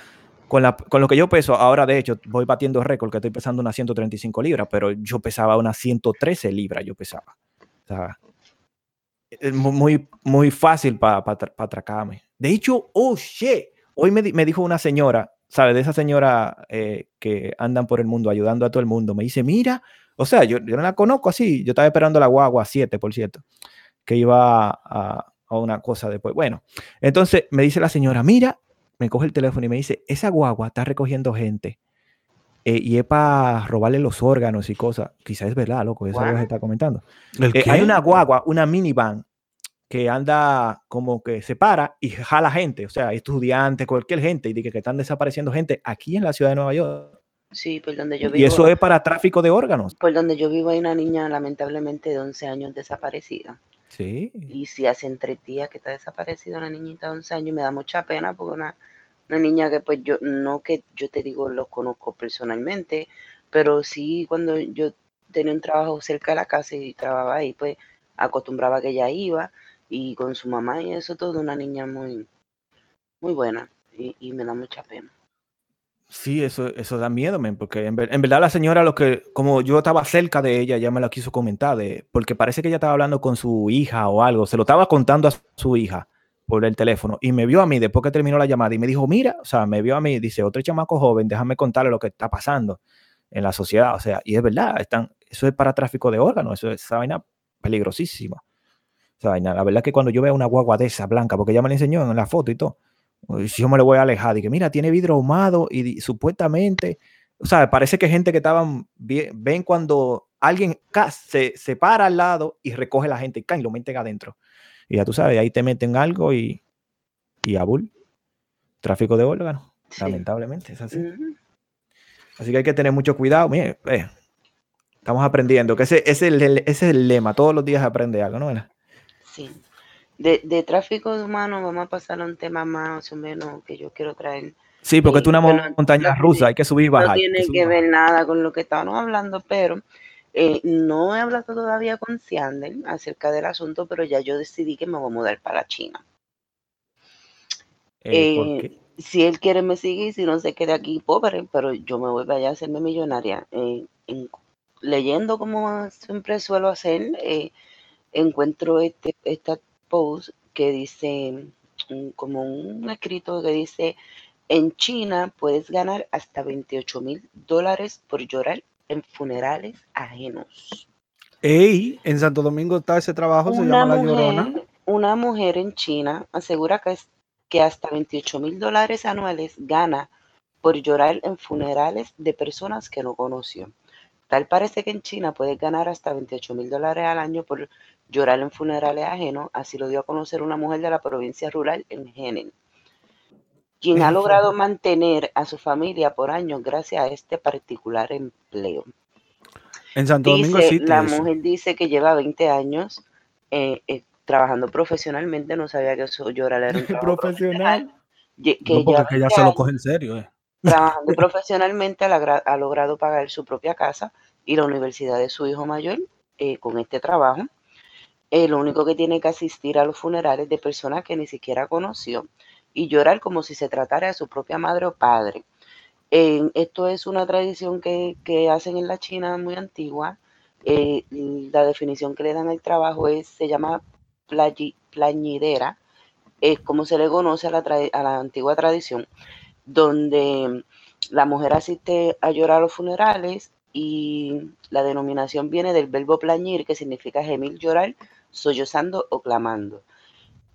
Speaker 1: con, la, con lo que yo peso, ahora de hecho voy batiendo récord, que estoy pesando unas 135 libras, pero yo pesaba unas 113 libras, yo pesaba. O sea, es muy, muy fácil para atracarme. De hecho, oh shit, hoy me, me dijo una señora, ¿sabes? De esa señora eh, que andan por el mundo ayudando a todo el mundo. Me dice, mira, o sea, yo, yo no la conozco así. Yo estaba esperando la guagua 7, por cierto, que iba a, a una cosa después. Bueno, entonces me dice la señora, mira, me coge el teléfono y me dice, esa guagua está recogiendo gente. Eh, y es para robarle los órganos y cosas. Quizás es verdad, loco, eso que está comentando. Eh, hay una guagua, una minivan que anda como que se para y jala gente, o sea, estudiantes, cualquier gente, y dice que están desapareciendo gente aquí en la ciudad de Nueva York.
Speaker 2: Sí, por donde yo vivo.
Speaker 1: Y eso es para tráfico de órganos.
Speaker 2: Por donde yo vivo hay una niña lamentablemente de 11 años desaparecida.
Speaker 1: Sí.
Speaker 2: Y si hace tres días que está desaparecida una niñita de 11 años, me da mucha pena porque una, una niña que pues yo, no que yo te digo los conozco personalmente, pero sí cuando yo tenía un trabajo cerca de la casa y trabajaba ahí, pues acostumbraba que ella iba y con su mamá y eso todo, una niña muy, muy buena y, me da mucha pena.
Speaker 1: Sí, eso, eso da miedo, porque en, verdad la señora, lo que, como yo estaba cerca de ella, ya me la quiso comentar, de, porque parece que ella estaba hablando con su hija o algo, se lo estaba contando a su hija por el teléfono y me vio a mí después que terminó la llamada y me dijo, mira, o sea, me vio a mí, dice, otro chamaco joven, déjame contarle lo que está pasando en la sociedad, o sea, y es verdad, están, eso es para tráfico de órganos, eso es esa vaina peligrosísima la verdad es que cuando yo veo una guagua de esa blanca, porque ella me la enseñó en la foto y todo, si yo me lo voy a alejar, y que mira, tiene vidrio ahumado y, supuestamente, o sea, parece que gente que estaban, ven cuando alguien se, se para al lado y recoge la gente y cae y lo meten adentro. Y ya tú sabes, ahí te meten algo y, y abul. Tráfico de órganos, lamentablemente, es así. Así que hay que tener mucho cuidado. Mire, eh, estamos aprendiendo, que ese, ese, ese, es el lema, todos los días aprende algo, ¿no?
Speaker 2: Sí. De, de tráfico de humanos vamos a pasar a un tema más o menos que yo quiero traer.
Speaker 1: Sí, porque es una montaña rusa, hay que subir y bajar.
Speaker 2: No tiene que, ver nada con lo que estábamos hablando, pero Eh, no he hablado todavía con Siandel acerca del asunto, pero ya yo decidí que me voy a mudar para China. Eh, si él quiere me sigue y si no se quede aquí pobre, pero yo me voy allá a hacerme millonaria. leyendo como siempre suelo hacer, encuentro este, esta post que dice, como un escrito que dice, en China puedes ganar hasta 28 mil dólares por llorar en funerales ajenos.
Speaker 3: Ey, en Santo Domingo está ese trabajo, se llama La Llorona.
Speaker 2: Una mujer en China asegura que, es, que hasta 28 mil dólares anuales gana por llorar en funerales de personas que no conoció. Tal parece que en China puedes ganar hasta 28 mil dólares al año por llorar en funerales ajenos, así lo dio a conocer una mujer de la provincia rural en Henan, quien ha logrado mantener a su familia por años gracias a este particular empleo.
Speaker 3: En Santo Domingo
Speaker 2: La mujer dice que lleva 20 años eh, eh, trabajando profesionalmente, no sabía que eso llorar era un
Speaker 3: trabajo profesional. Que no, porque ella se lo coge en serio. Eh.
Speaker 2: Trabajando profesionalmente ha, logrado pagar su propia casa y la universidad de su hijo mayor con este trabajo lo único que tiene que asistir a los funerales de personas que ni siquiera conoció y llorar como si se tratara de su propia madre o padre. esto es una tradición que, hacen en la China muy antigua. Eh, la definición que le dan al trabajo es, se llama plañidera, es como se le conoce a la, a la antigua tradición, donde la mujer asiste a llorar a los funerales y la denominación viene del verbo plañir, que significa gemir, llorar, sollozando o clamando,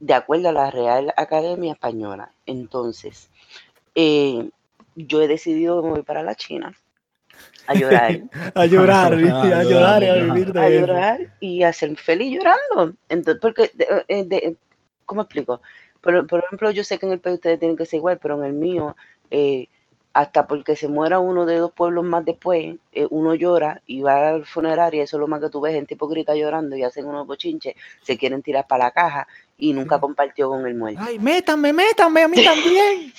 Speaker 2: de acuerdo a la Real Academia Española. Entonces, eh, yo he decidido que me voy para la China a llorar.
Speaker 3: a llorar, a, llorar, a vivir de
Speaker 2: A llorar y a ser feliz llorando. Entonces, porque, eh, ¿cómo explico? Por, por, ejemplo, yo sé que en el país ustedes tienen que ser igual, pero en el mío, eh, hasta porque se muera uno de dos pueblos más después, eh, uno llora y va al funerario, eso es lo más que tú ves, gente hipócrita llorando y hacen unos bochinches, se quieren tirar para la caja y nunca compartió con el muerto.
Speaker 3: Ay, métanme, métanme, a mí también.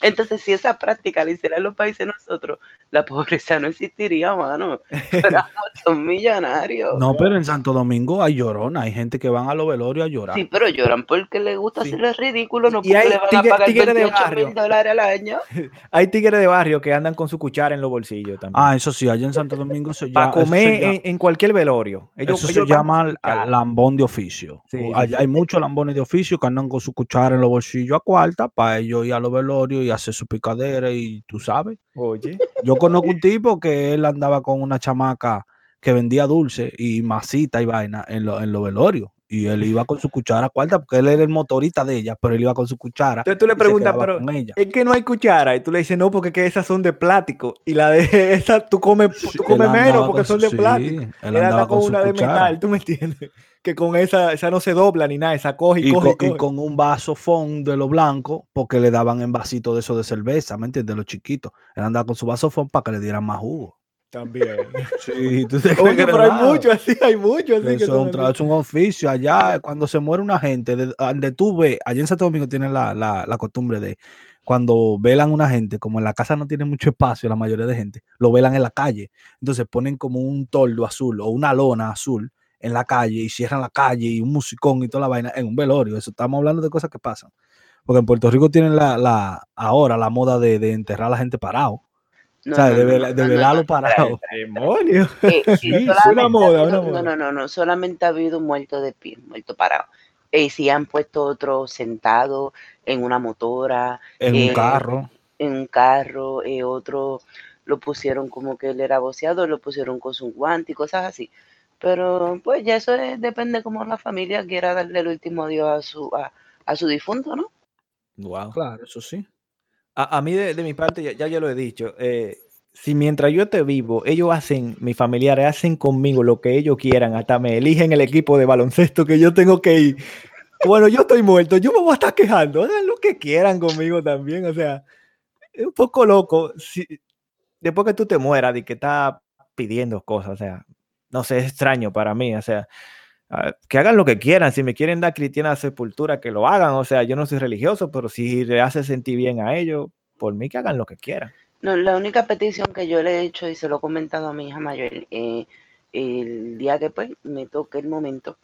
Speaker 2: Entonces, si esa práctica la hicieran los países nosotros, la pobreza no existiría, mano. Pero son millonarios.
Speaker 3: No, pero en Santo Domingo hay llorona, hay gente que van a los velorios a llorar.
Speaker 2: Sí, pero lloran porque les gusta hacer el ridículo, no porque le van a pagar 28 mil dólares al año.
Speaker 1: hay tigres de barrio que andan con su cuchara en los bolsillos también.
Speaker 3: Ah, eso sí, allá en Santo Domingo se
Speaker 1: llama. Para comer en, cualquier velorio.
Speaker 3: eso se llama lambón de oficio. allá hay muchos lambones de oficio que andan con su cuchara en los bolsillos a cuarta para ellos ir a los velorios y hacer su picadera y tú sabes.
Speaker 1: Oye.
Speaker 3: Yo conozco un tipo que él andaba con una chamaca que vendía dulce y masita y vaina en, en los velorios. Y él iba con su cuchara cuarta porque él era el motorista de ella, pero él iba con su cuchara.
Speaker 1: Entonces tú le preguntas, pero es que no hay cuchara. Y tú le dices, no, porque que esas son de plástico. Y la de esa tú comes, tú comes menos porque son de plástico. él, anda con, una de metal, ¿tú me entiendes? que con esa, esa no se dobla ni nada, esa coge y, coge,
Speaker 3: con, y, con, un vaso fond de lo blanco, porque le daban en vasito de eso de cerveza, ¿me entiendes? De los chiquitos. Él andaba con su vaso fond para que le dieran más jugo.
Speaker 1: También.
Speaker 3: Sí, tú te
Speaker 1: Oye, pero hay mucho así, hay mucho así.
Speaker 3: Eso es un, oficio. Allá, cuando se muere una gente, donde tú ves, allá en Santo Domingo tienen la, la, la costumbre de cuando velan una gente, como en la casa no tiene mucho espacio, la mayoría de gente, lo velan en la calle. Entonces ponen como un toldo azul o una lona azul en la calle y cierran la calle y un musicón y toda la vaina en un velorio. Eso estamos hablando de cosas que pasan. Porque en Puerto Rico tienen la, la ahora la moda de, de enterrar a la gente parado. O sea, de, velarlo parado.
Speaker 1: ¡Demonio!
Speaker 2: sí, una moda, una moda. No, no, no, no, solamente ha habido un muerto de pie, muerto parado. Y si han puesto otro sentado en una motora.
Speaker 3: En un eh, carro.
Speaker 2: En un carro, eh, otro lo pusieron como que él era boceado, lo pusieron con su guante y cosas así. Pero pues ya eso depende como la familia quiera darle el último adiós a su, a, su difunto, ¿no?
Speaker 3: Wow. Claro, eso sí.
Speaker 1: A, mí de, mi parte, ya, ya lo he dicho, eh, si mientras yo esté vivo, ellos hacen, mis familiares hacen conmigo lo que ellos quieran, hasta me eligen el equipo de baloncesto que yo tengo que ir. Bueno, yo estoy muerto, yo me voy a estar quejando, hagan lo que quieran conmigo también, o sea, es un poco loco. Después que tú te mueras y que estás pidiendo cosas, o sea, no sé, es extraño para mí, o sea, ah, que hagan lo que quieran, si me quieren dar cristiana sepultura, que lo hagan, o sea, yo no soy religioso, pero si le hace sentir bien a ellos, por mí que hagan lo que quieran.
Speaker 2: No, la única petición que yo le he hecho y se lo he comentado a mi hija mayor, eh, el día que pues me toque el momento,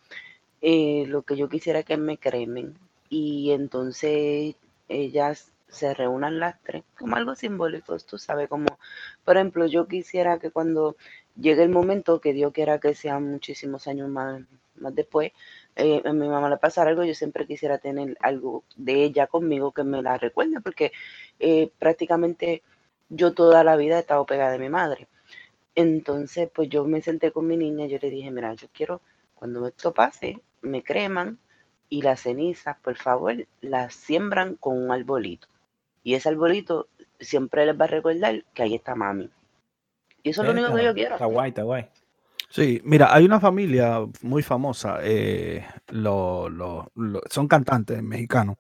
Speaker 2: eh, lo que yo quisiera que me cremen. Y entonces ellas se reúnan las tres, como algo simbólico, tú sabes, como, por ejemplo, yo quisiera que cuando llegue el momento, que Dios quiera que sean muchísimos años más, más después, eh, a mi mamá le pasara algo, yo siempre quisiera tener algo de ella conmigo que me la recuerde, porque eh, prácticamente yo toda la vida he estado pegada de mi madre. Entonces, pues yo me senté con mi niña, yo le dije, mira, yo quiero, cuando esto pase, me creman y las cenizas, por favor, las siembran con un arbolito. Y ese arbolito siempre les va a recordar que ahí está mami. Y eso es lo único que yo quiero.
Speaker 1: Está guay, está guay.
Speaker 3: Sí, mira, hay una familia muy famosa, eh, son cantantes mexicanos,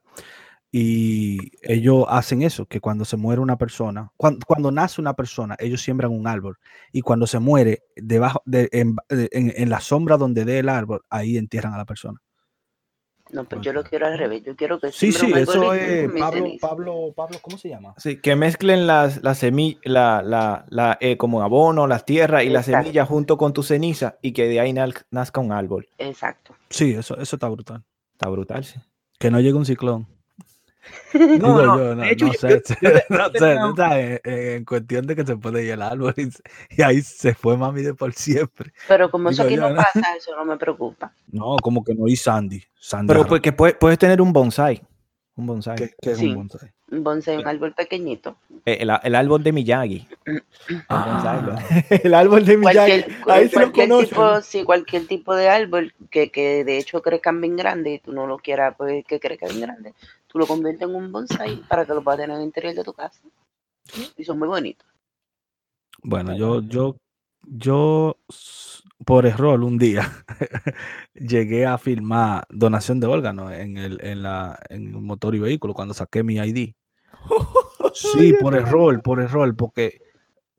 Speaker 3: y ellos hacen eso, que cuando se muere una persona, cuando, nace una persona, ellos siembran un árbol, y cuando se muere, debajo de, en la sombra donde dé el árbol, ahí entierran a la persona.
Speaker 2: No, pero yo lo quiero al revés. Yo quiero que
Speaker 3: Sí, sí, eso es Pablo, Pablo, Pablo, ¿cómo se llama?
Speaker 1: Sí, que mezclen las, las semillas, la, la, la eh, como abono, las tierras y las semillas junto con tu ceniza y que de ahí nazca un árbol.
Speaker 2: Exacto.
Speaker 3: Sí, eso, eso está brutal.
Speaker 1: Está brutal, sí.
Speaker 3: Que no llegue un ciclón. No, no, no, no, sé, no sé, en, cuestión de que se puede ir el árbol y, ahí se fue mami de por siempre.
Speaker 2: Pero como eso aquí no pasa, eso no me preocupa.
Speaker 3: No, como que no hay Sandy. Sandy
Speaker 1: Pero porque puedes, puedes tener un bonsai. Un bonsai.
Speaker 3: ¿Qué, es un bonsai?
Speaker 2: Un bonsai, un árbol pequeñito.
Speaker 1: Eh, el, el, árbol de Miyagi. Ah. el árbol de Miyagi.
Speaker 2: Cualquier, Ahí cualquier tipo, sí, cualquier tipo de árbol que, que de hecho crezcan bien grande y tú no lo quieras pues, que crezca bien grande, tú lo conviertes en un bonsai para que lo puedas tener en el interior de tu casa. Y son muy bonitos.
Speaker 3: Bueno, yo, yo, yo por error un día llegué a filmar donación de órganos en el, en la, en el motor y vehículo cuando saqué mi ID. Sí, por error, por error, porque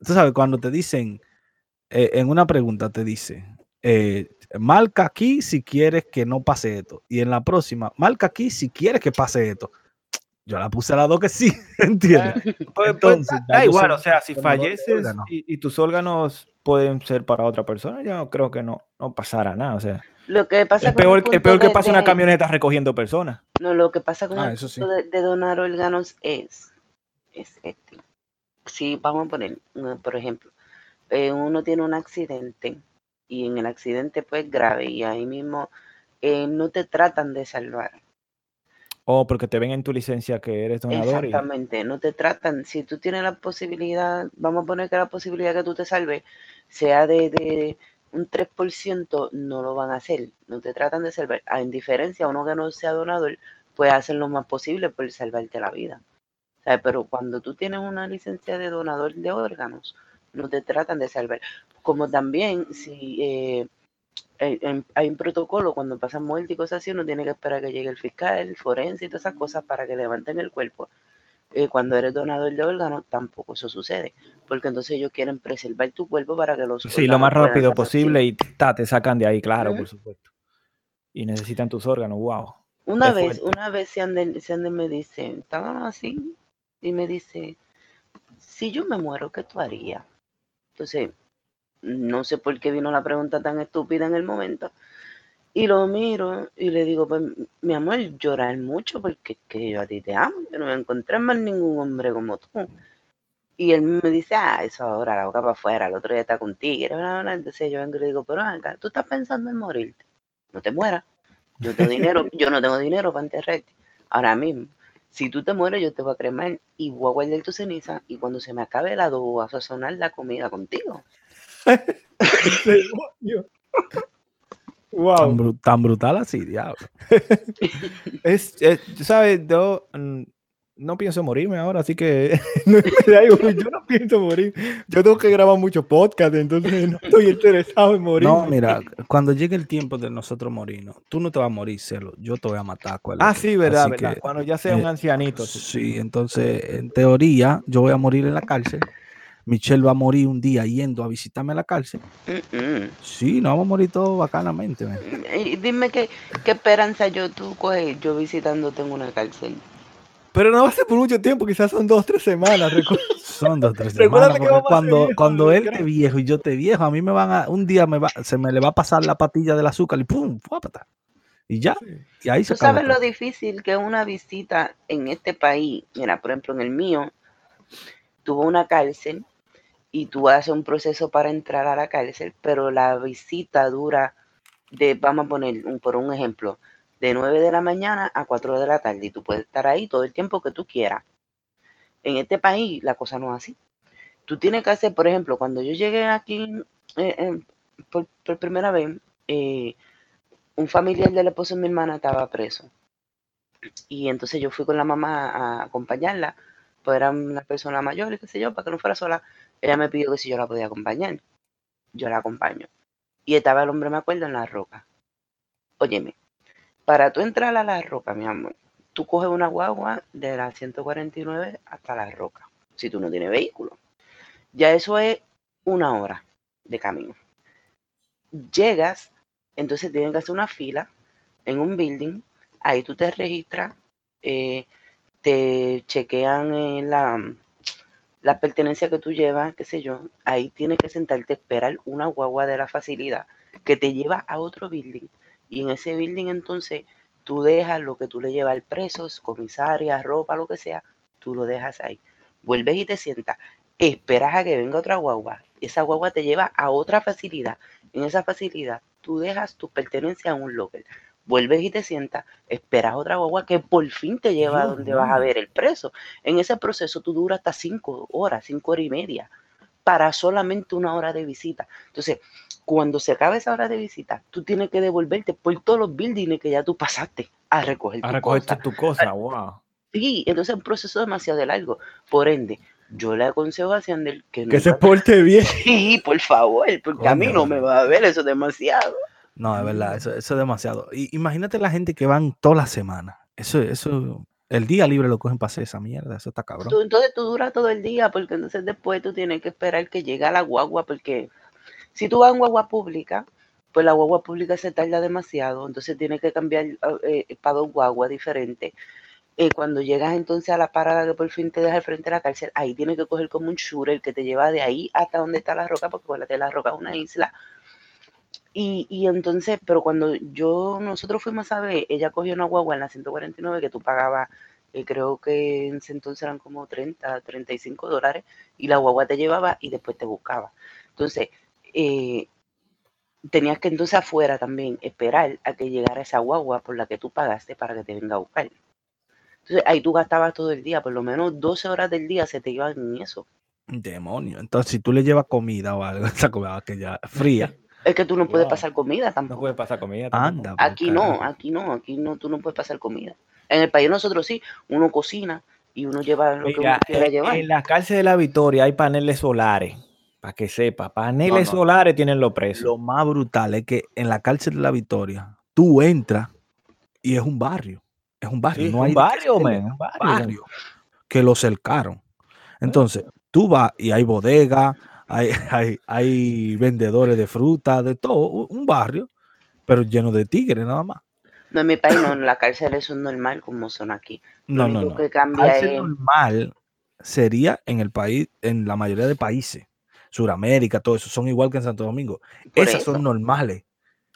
Speaker 3: tú sabes, cuando te dicen, eh, en una pregunta te dice, eh, marca aquí si quieres que no pase esto. Y en la próxima, marca aquí si quieres que pase esto. Yo la puse a la dos que sí, ¿entiendes?
Speaker 1: Pues, pues, Entonces, da igual, o sea, si falleces y, tus órganos pueden ser para otra persona, yo creo que no, no pasara nada, o sea.
Speaker 2: Lo que pasa
Speaker 1: es peor, el peor que pasa una camioneta recogiendo personas.
Speaker 2: No, lo que pasa con ah, el de, donar órganos es, es este. Si vamos a poner, por ejemplo, eh, uno tiene un accidente y en el accidente pues grave y ahí mismo eh, no te tratan de salvar.
Speaker 1: O oh, porque te ven en tu licencia que eres donador.
Speaker 2: Exactamente, no te tratan. Si tú tienes la posibilidad, vamos a poner que la posibilidad que tú te salves sea de, de un 3%, no lo van a hacer. No te tratan de salvar. A indiferencia, uno que no sea donador, puede hacer lo más posible por salvarte la vida. Pero cuando tú tienes una licencia de donador de órganos, no te tratan de salvar. Como también si eh, hay, un protocolo cuando pasan muerte y cosas así, uno tiene que esperar que llegue el fiscal, el forense y todas esas cosas para que levanten el cuerpo. Eh, cuando eres donador de órganos, tampoco eso sucede, porque entonces ellos quieren preservar tu cuerpo para que los...
Speaker 1: Sí, lo más rápido posible y te sacan de ahí, claro, por supuesto. Y necesitan tus órganos, wow.
Speaker 2: Una vez, una vez se anden, se me dice, estaba así, y me dice, si yo me muero, ¿qué tú harías? Entonces, no sé por qué vino la pregunta tan estúpida en el momento. Y lo miro y le digo, pues, mi amor, llorar mucho porque que yo a ti te amo, yo no me encontré más ningún hombre como tú. Y él me dice, ah, eso ahora la boca para afuera, el otro día está contigo. Entonces yo vengo y le digo, pero acá, tú estás pensando en morirte, no te mueras. Yo tengo dinero, yo no tengo dinero para enterrarte. Ahora mismo, si tú te mueres, yo te voy a cremar y voy a guardar tu ceniza y cuando se me acabe el adobo, voy a sazonar la comida contigo.
Speaker 3: Wow. Tan, brutal así, diablo.
Speaker 1: es, ¿sabes? Yo mm, no pienso morirme ahora, así que yo no pienso morir. Yo tengo que grabar mucho podcast, entonces no estoy interesado en morir.
Speaker 3: No, mira, cuando llegue el tiempo de nosotros morirnos, tú no te vas a morir, Celo. Yo te voy a matar.
Speaker 1: Ah, sí, verdad, verdad. cuando ya sea un eh, ancianito.
Speaker 3: Sí, entonces, en teoría, yo voy a morir en la cárcel. Michelle va a morir un día yendo a visitarme a la cárcel. Sí, no vamos a morir todos bacanamente.
Speaker 2: Mm, dime qué, qué esperanza yo tú coges yo visitándote en una cárcel.
Speaker 1: Pero no va a ser por mucho tiempo, quizás son dos, tres semanas.
Speaker 3: son dos, tres semanas. cuando, cuando él te viejo y yo te viejo, a mí me van a, un día me va, se me le va a pasar la patilla del azúcar y pum, y ya. Y ahí se
Speaker 2: ¿Tú sabes lo difícil que es una visita en este país? Mira, por ejemplo, en el mío, tuvo una cárcel y tú haces un proceso para entrar a la cárcel, pero la visita dura de, vamos a poner un, por un ejemplo, de 9 de la mañana a 4 de la tarde y tú puedes estar ahí todo el tiempo que tú quieras. En este país la cosa no es así. Tú tienes que hacer, por ejemplo, cuando yo llegué aquí eh, por, primera vez, eh, un familiar del esposo de mi hermana estaba preso. Y entonces yo fui con la mamá a acompañarla, pues era una persona mayor y qué sé yo, para que no fuera sola. Ella me pidió que si yo la podía acompañar. Yo la acompaño. Y estaba el hombre, me acuerdo, en la roca. Óyeme, para tú entrar a la roca, mi amor, tú coges una guagua de la 149 hasta la roca, si tú no tienes vehículo. Ya eso es una hora de camino. Llegas, entonces tienen que hacer una fila en un building, ahí tú te registras, eh, te chequean en la, la pertenencia que tú llevas, qué sé yo, ahí tienes que sentarte a esperar una guagua de la facilidad que te lleva a otro building y en ese building entonces tú dejas lo que tú le llevas al preso, comisaria, ropa, lo que sea, tú lo dejas ahí. Vuelves y te sientas, esperas a que venga otra guagua. Esa guagua te lleva a otra facilidad. En esa facilidad tú dejas tu pertenencia en un locker. Vuelves y te sientas, esperas otra guagua que por fin te lleva a donde vas a ver el preso. En ese proceso tú duras hasta cinco horas, cinco horas y media, para solamente una hora de visita. Entonces, cuando se acabe esa hora de visita, tú tienes que devolverte por todos los buildings que ya tú pasaste a recoger
Speaker 1: a recogerte tu cosa, wow.
Speaker 2: Sí, entonces es un proceso demasiado largo. Por ende, yo le aconsejo a Sandel que,
Speaker 1: que se porte bien.
Speaker 2: Sí, por favor, porque a mí no me va a ver eso demasiado.
Speaker 3: No, es verdad, eso, eso es demasiado. Y, imagínate la gente que van toda la semana. Eso, eso, el día libre lo cogen para hacer esa mierda, eso está cabrón.
Speaker 2: entonces tú duras todo el día, porque entonces después tú tienes que esperar que llegue la guagua, porque si tú vas en guagua pública, pues la guagua pública se tarda demasiado, entonces tienes que cambiar eh, eh, para dos guaguas diferentes. Eh, cuando llegas entonces a la parada que por fin te deja al frente de la cárcel, ahí tienes que coger como un shooter que te lleva de ahí hasta donde está la roca, porque acuérdate, la roca es una isla. Y, y, entonces, pero cuando yo, nosotros fuimos a ver, ella cogió una guagua en la 149 que tú pagabas, creo que en ese entonces eran como 30, 35 dólares, y la guagua te llevaba y después te buscaba. Entonces, eh, tenías que entonces afuera también esperar a que llegara esa guagua por la que tú pagaste para que te venga a buscar. Entonces ahí tú gastabas todo el día, por lo menos 12 horas del día se te iban en eso.
Speaker 3: Demonio. Entonces, si tú le llevas comida o algo, esa comida que ya fría.
Speaker 2: Es que tú no puedes pasar comida tampoco.
Speaker 1: No puedes pasar comida.
Speaker 3: Anda.
Speaker 2: Aquí no, aquí no, aquí no, tú no puedes pasar comida. En el país nosotros sí, uno cocina y uno lleva lo que uno quiera llevar.
Speaker 1: En la cárcel de la Victoria hay paneles solares para que sepa, paneles solares tienen los presos.
Speaker 3: Lo más brutal es que en la cárcel de la Victoria, tú entras y es un barrio. Es un barrio. no hay
Speaker 1: un barrio, un barrio,
Speaker 3: que lo cercaron. Entonces, tú vas y hay bodega, hay, hay, hay vendedores de fruta, de todo, un barrio, pero lleno de tigres nada más.
Speaker 2: No, en mi país no, en la cárcel es un normal como son aquí.
Speaker 3: no, no, no. Que cambia es... normal sería en el país, en la mayoría de países. Suramérica, todo eso, son igual que en Santo Domingo. Esas son normales.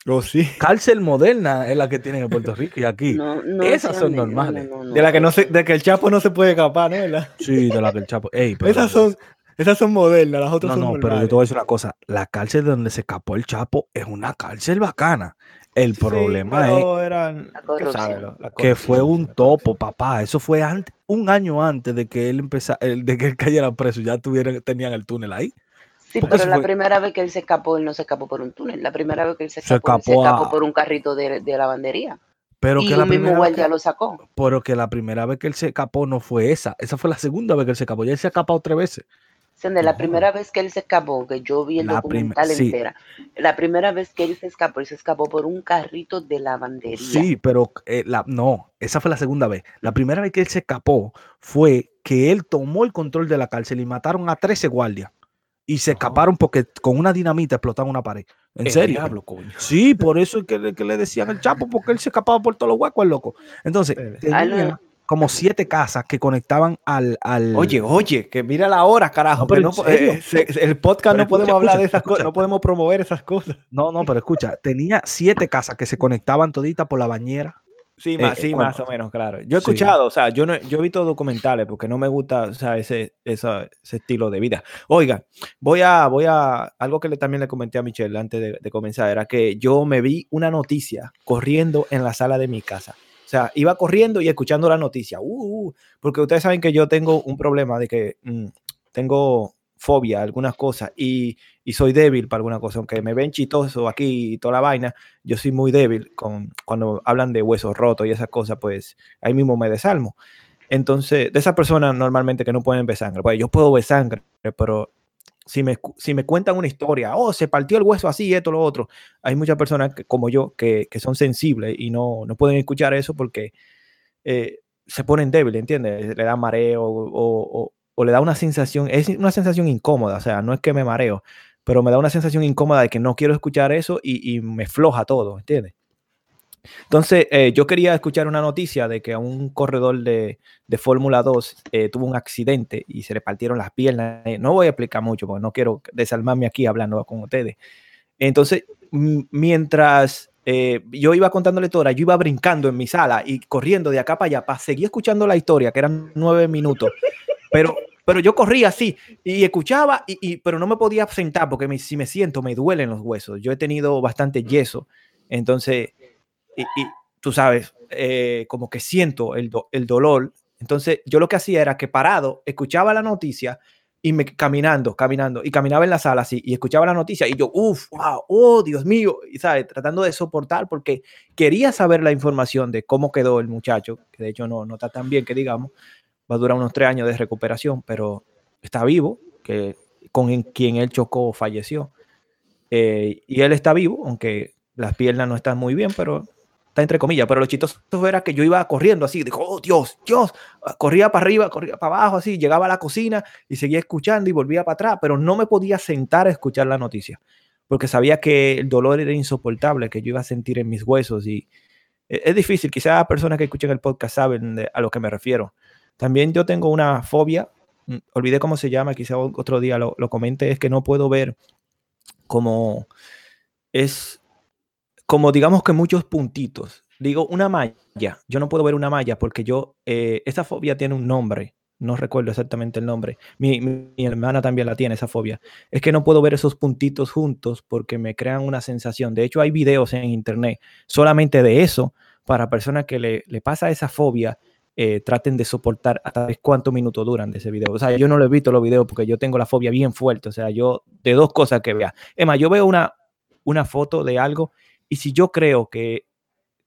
Speaker 1: Oh, sí.
Speaker 3: Cárcel moderna es la que tienen en Puerto Rico y aquí. Esas son normales.
Speaker 1: de la que no se, de que el Chapo no se puede escapar, ¿no?
Speaker 3: Sí, de la que el Chapo.
Speaker 1: esas son, esas son modernas, las otras no, son No,
Speaker 3: pero yo te voy a decir una cosa. La cárcel de donde se escapó el Chapo es una cárcel bacana. El problema es que fue un topo, papá. Eso fue antes, un año antes de que él empezara, de que él cayera preso. Ya tuvieran, tenían el túnel ahí.
Speaker 2: Sí, pero la primera vez que él se escapó, él no se escapó por un túnel. La primera vez que él se escapó, se escapó, por un carrito de, de lavandería.
Speaker 3: Pero
Speaker 2: y
Speaker 3: que la
Speaker 2: mismo guardia lo sacó.
Speaker 3: Pero que la primera vez que él se escapó no fue esa. Esa fue la segunda vez que él se escapó. Ya él se ha escapado tres veces.
Speaker 2: La primera vez que él se escapó, que yo vi el documental entera, la primera vez que él se escapó, él se escapó por un carrito de lavandería.
Speaker 3: Sí, pero eh, la, no, esa fue la segunda vez. La primera vez que él se escapó fue que él tomó el control de la cárcel y mataron a 13 guardias y se escaparon porque con una dinamita explotaron una pared. ¿En serio? Sí, por eso es que, le decían el Chapo, porque él se escapaba por todos los huecos, el loco. Entonces, como siete casas que conectaban al, al...
Speaker 1: Oye, oye, que mira la hora, carajo. pero eh, el podcast no podemos hablar de esas cosas, no podemos promover esas cosas.
Speaker 3: No, no, pero escucha, tenía siete casas que se conectaban toditas por la bañera.
Speaker 1: Sí, más, sí, más o menos, claro. Yo he escuchado, o sea, yo, no, yo he visto documentales porque no me gusta, o sea, ese, ese, estilo de vida. Oiga, voy a, voy a, algo que le, también le comenté a Michelle antes de, de, comenzar, era que yo me vi una noticia corriendo en la sala de mi casa. O sea, iba corriendo y escuchando la noticia. Uh, uh porque ustedes saben que yo tengo un problema de que mm, tengo fobia a algunas cosas y, y, soy débil para alguna cosa. Aunque me ven chitoso aquí y toda la vaina, yo soy muy débil con, cuando hablan de huesos rotos y esas cosas, pues ahí mismo me desalmo. Entonces, de esas personas normalmente que no pueden ver sangre, pues yo puedo ver sangre, pero si me, si me cuentan una historia, oh, se partió el hueso así, esto, lo otro, hay muchas personas que, como yo que, que, son sensibles y no, no pueden escuchar eso porque eh, se ponen débiles, ¿entiendes? Le da mareo o, o, le da una sensación, es una sensación incómoda, o sea, no es que me mareo, pero me da una sensación incómoda de que no quiero escuchar eso y, y me floja todo, ¿entiendes? Entonces, eh, yo quería escuchar una noticia de que un corredor de, de Fórmula 2 eh, tuvo un accidente y se le partieron las piernas. Eh, no voy a explicar mucho porque no quiero desalmarme aquí hablando con ustedes. Entonces, mientras yo iba contándole toda, yo iba brincando en mi sala y corriendo de acá para allá para seguir escuchando la historia, que eran nueve minutos. Pero, pero yo corría así y escuchaba, y, pero no me podía sentar porque si me siento me duelen los huesos. Yo he tenido bastante yeso. Entonces, y, tú sabes, eh, como que siento el, el, dolor. Entonces yo lo que hacía era que parado, escuchaba la noticia y me caminando, caminando, y caminaba en la sala así, y escuchaba la noticia, y yo, uff, oh, Dios mío, y sabes, tratando de soportar, porque quería saber la información de cómo quedó el muchacho, que de hecho no, no está tan bien que digamos, va a durar unos tres años de recuperación, pero está vivo, que con quien él chocó falleció. Eh, y él está vivo, aunque las piernas no están muy bien, pero está entre comillas, pero lo chistoso era que yo iba corriendo así, dijo, oh Dios, Dios, corría para arriba, corría para abajo, así, llegaba a la cocina y seguía escuchando y volvía para atrás, pero no me podía sentar a escuchar la noticia, porque sabía que el dolor era insoportable, que yo iba a sentir en mis huesos y e, es difícil, quizás personas que escuchen el podcast saben a lo que me refiero. También yo tengo una fobia, mm, olvidé cómo se llama, quizá otro día lo, lo comente, es que no puedo ver como es como digamos que muchos puntitos. Digo, una malla. Yo no puedo ver una malla porque yo, eh, esa fobia tiene un nombre. No recuerdo exactamente el nombre. Mi, hermana también la tiene, esa fobia. Es que no puedo ver esos puntitos juntos porque me crean una sensación. De hecho, hay videos en internet solamente de eso para personas que le, le pasa esa fobia. Eh, traten de soportar hasta cuántos minutos duran de ese video. O sea, yo no lo he visto los videos porque yo tengo la fobia bien fuerte. O sea, yo de dos cosas que vea. Es yo veo una, una foto de algo y si yo creo que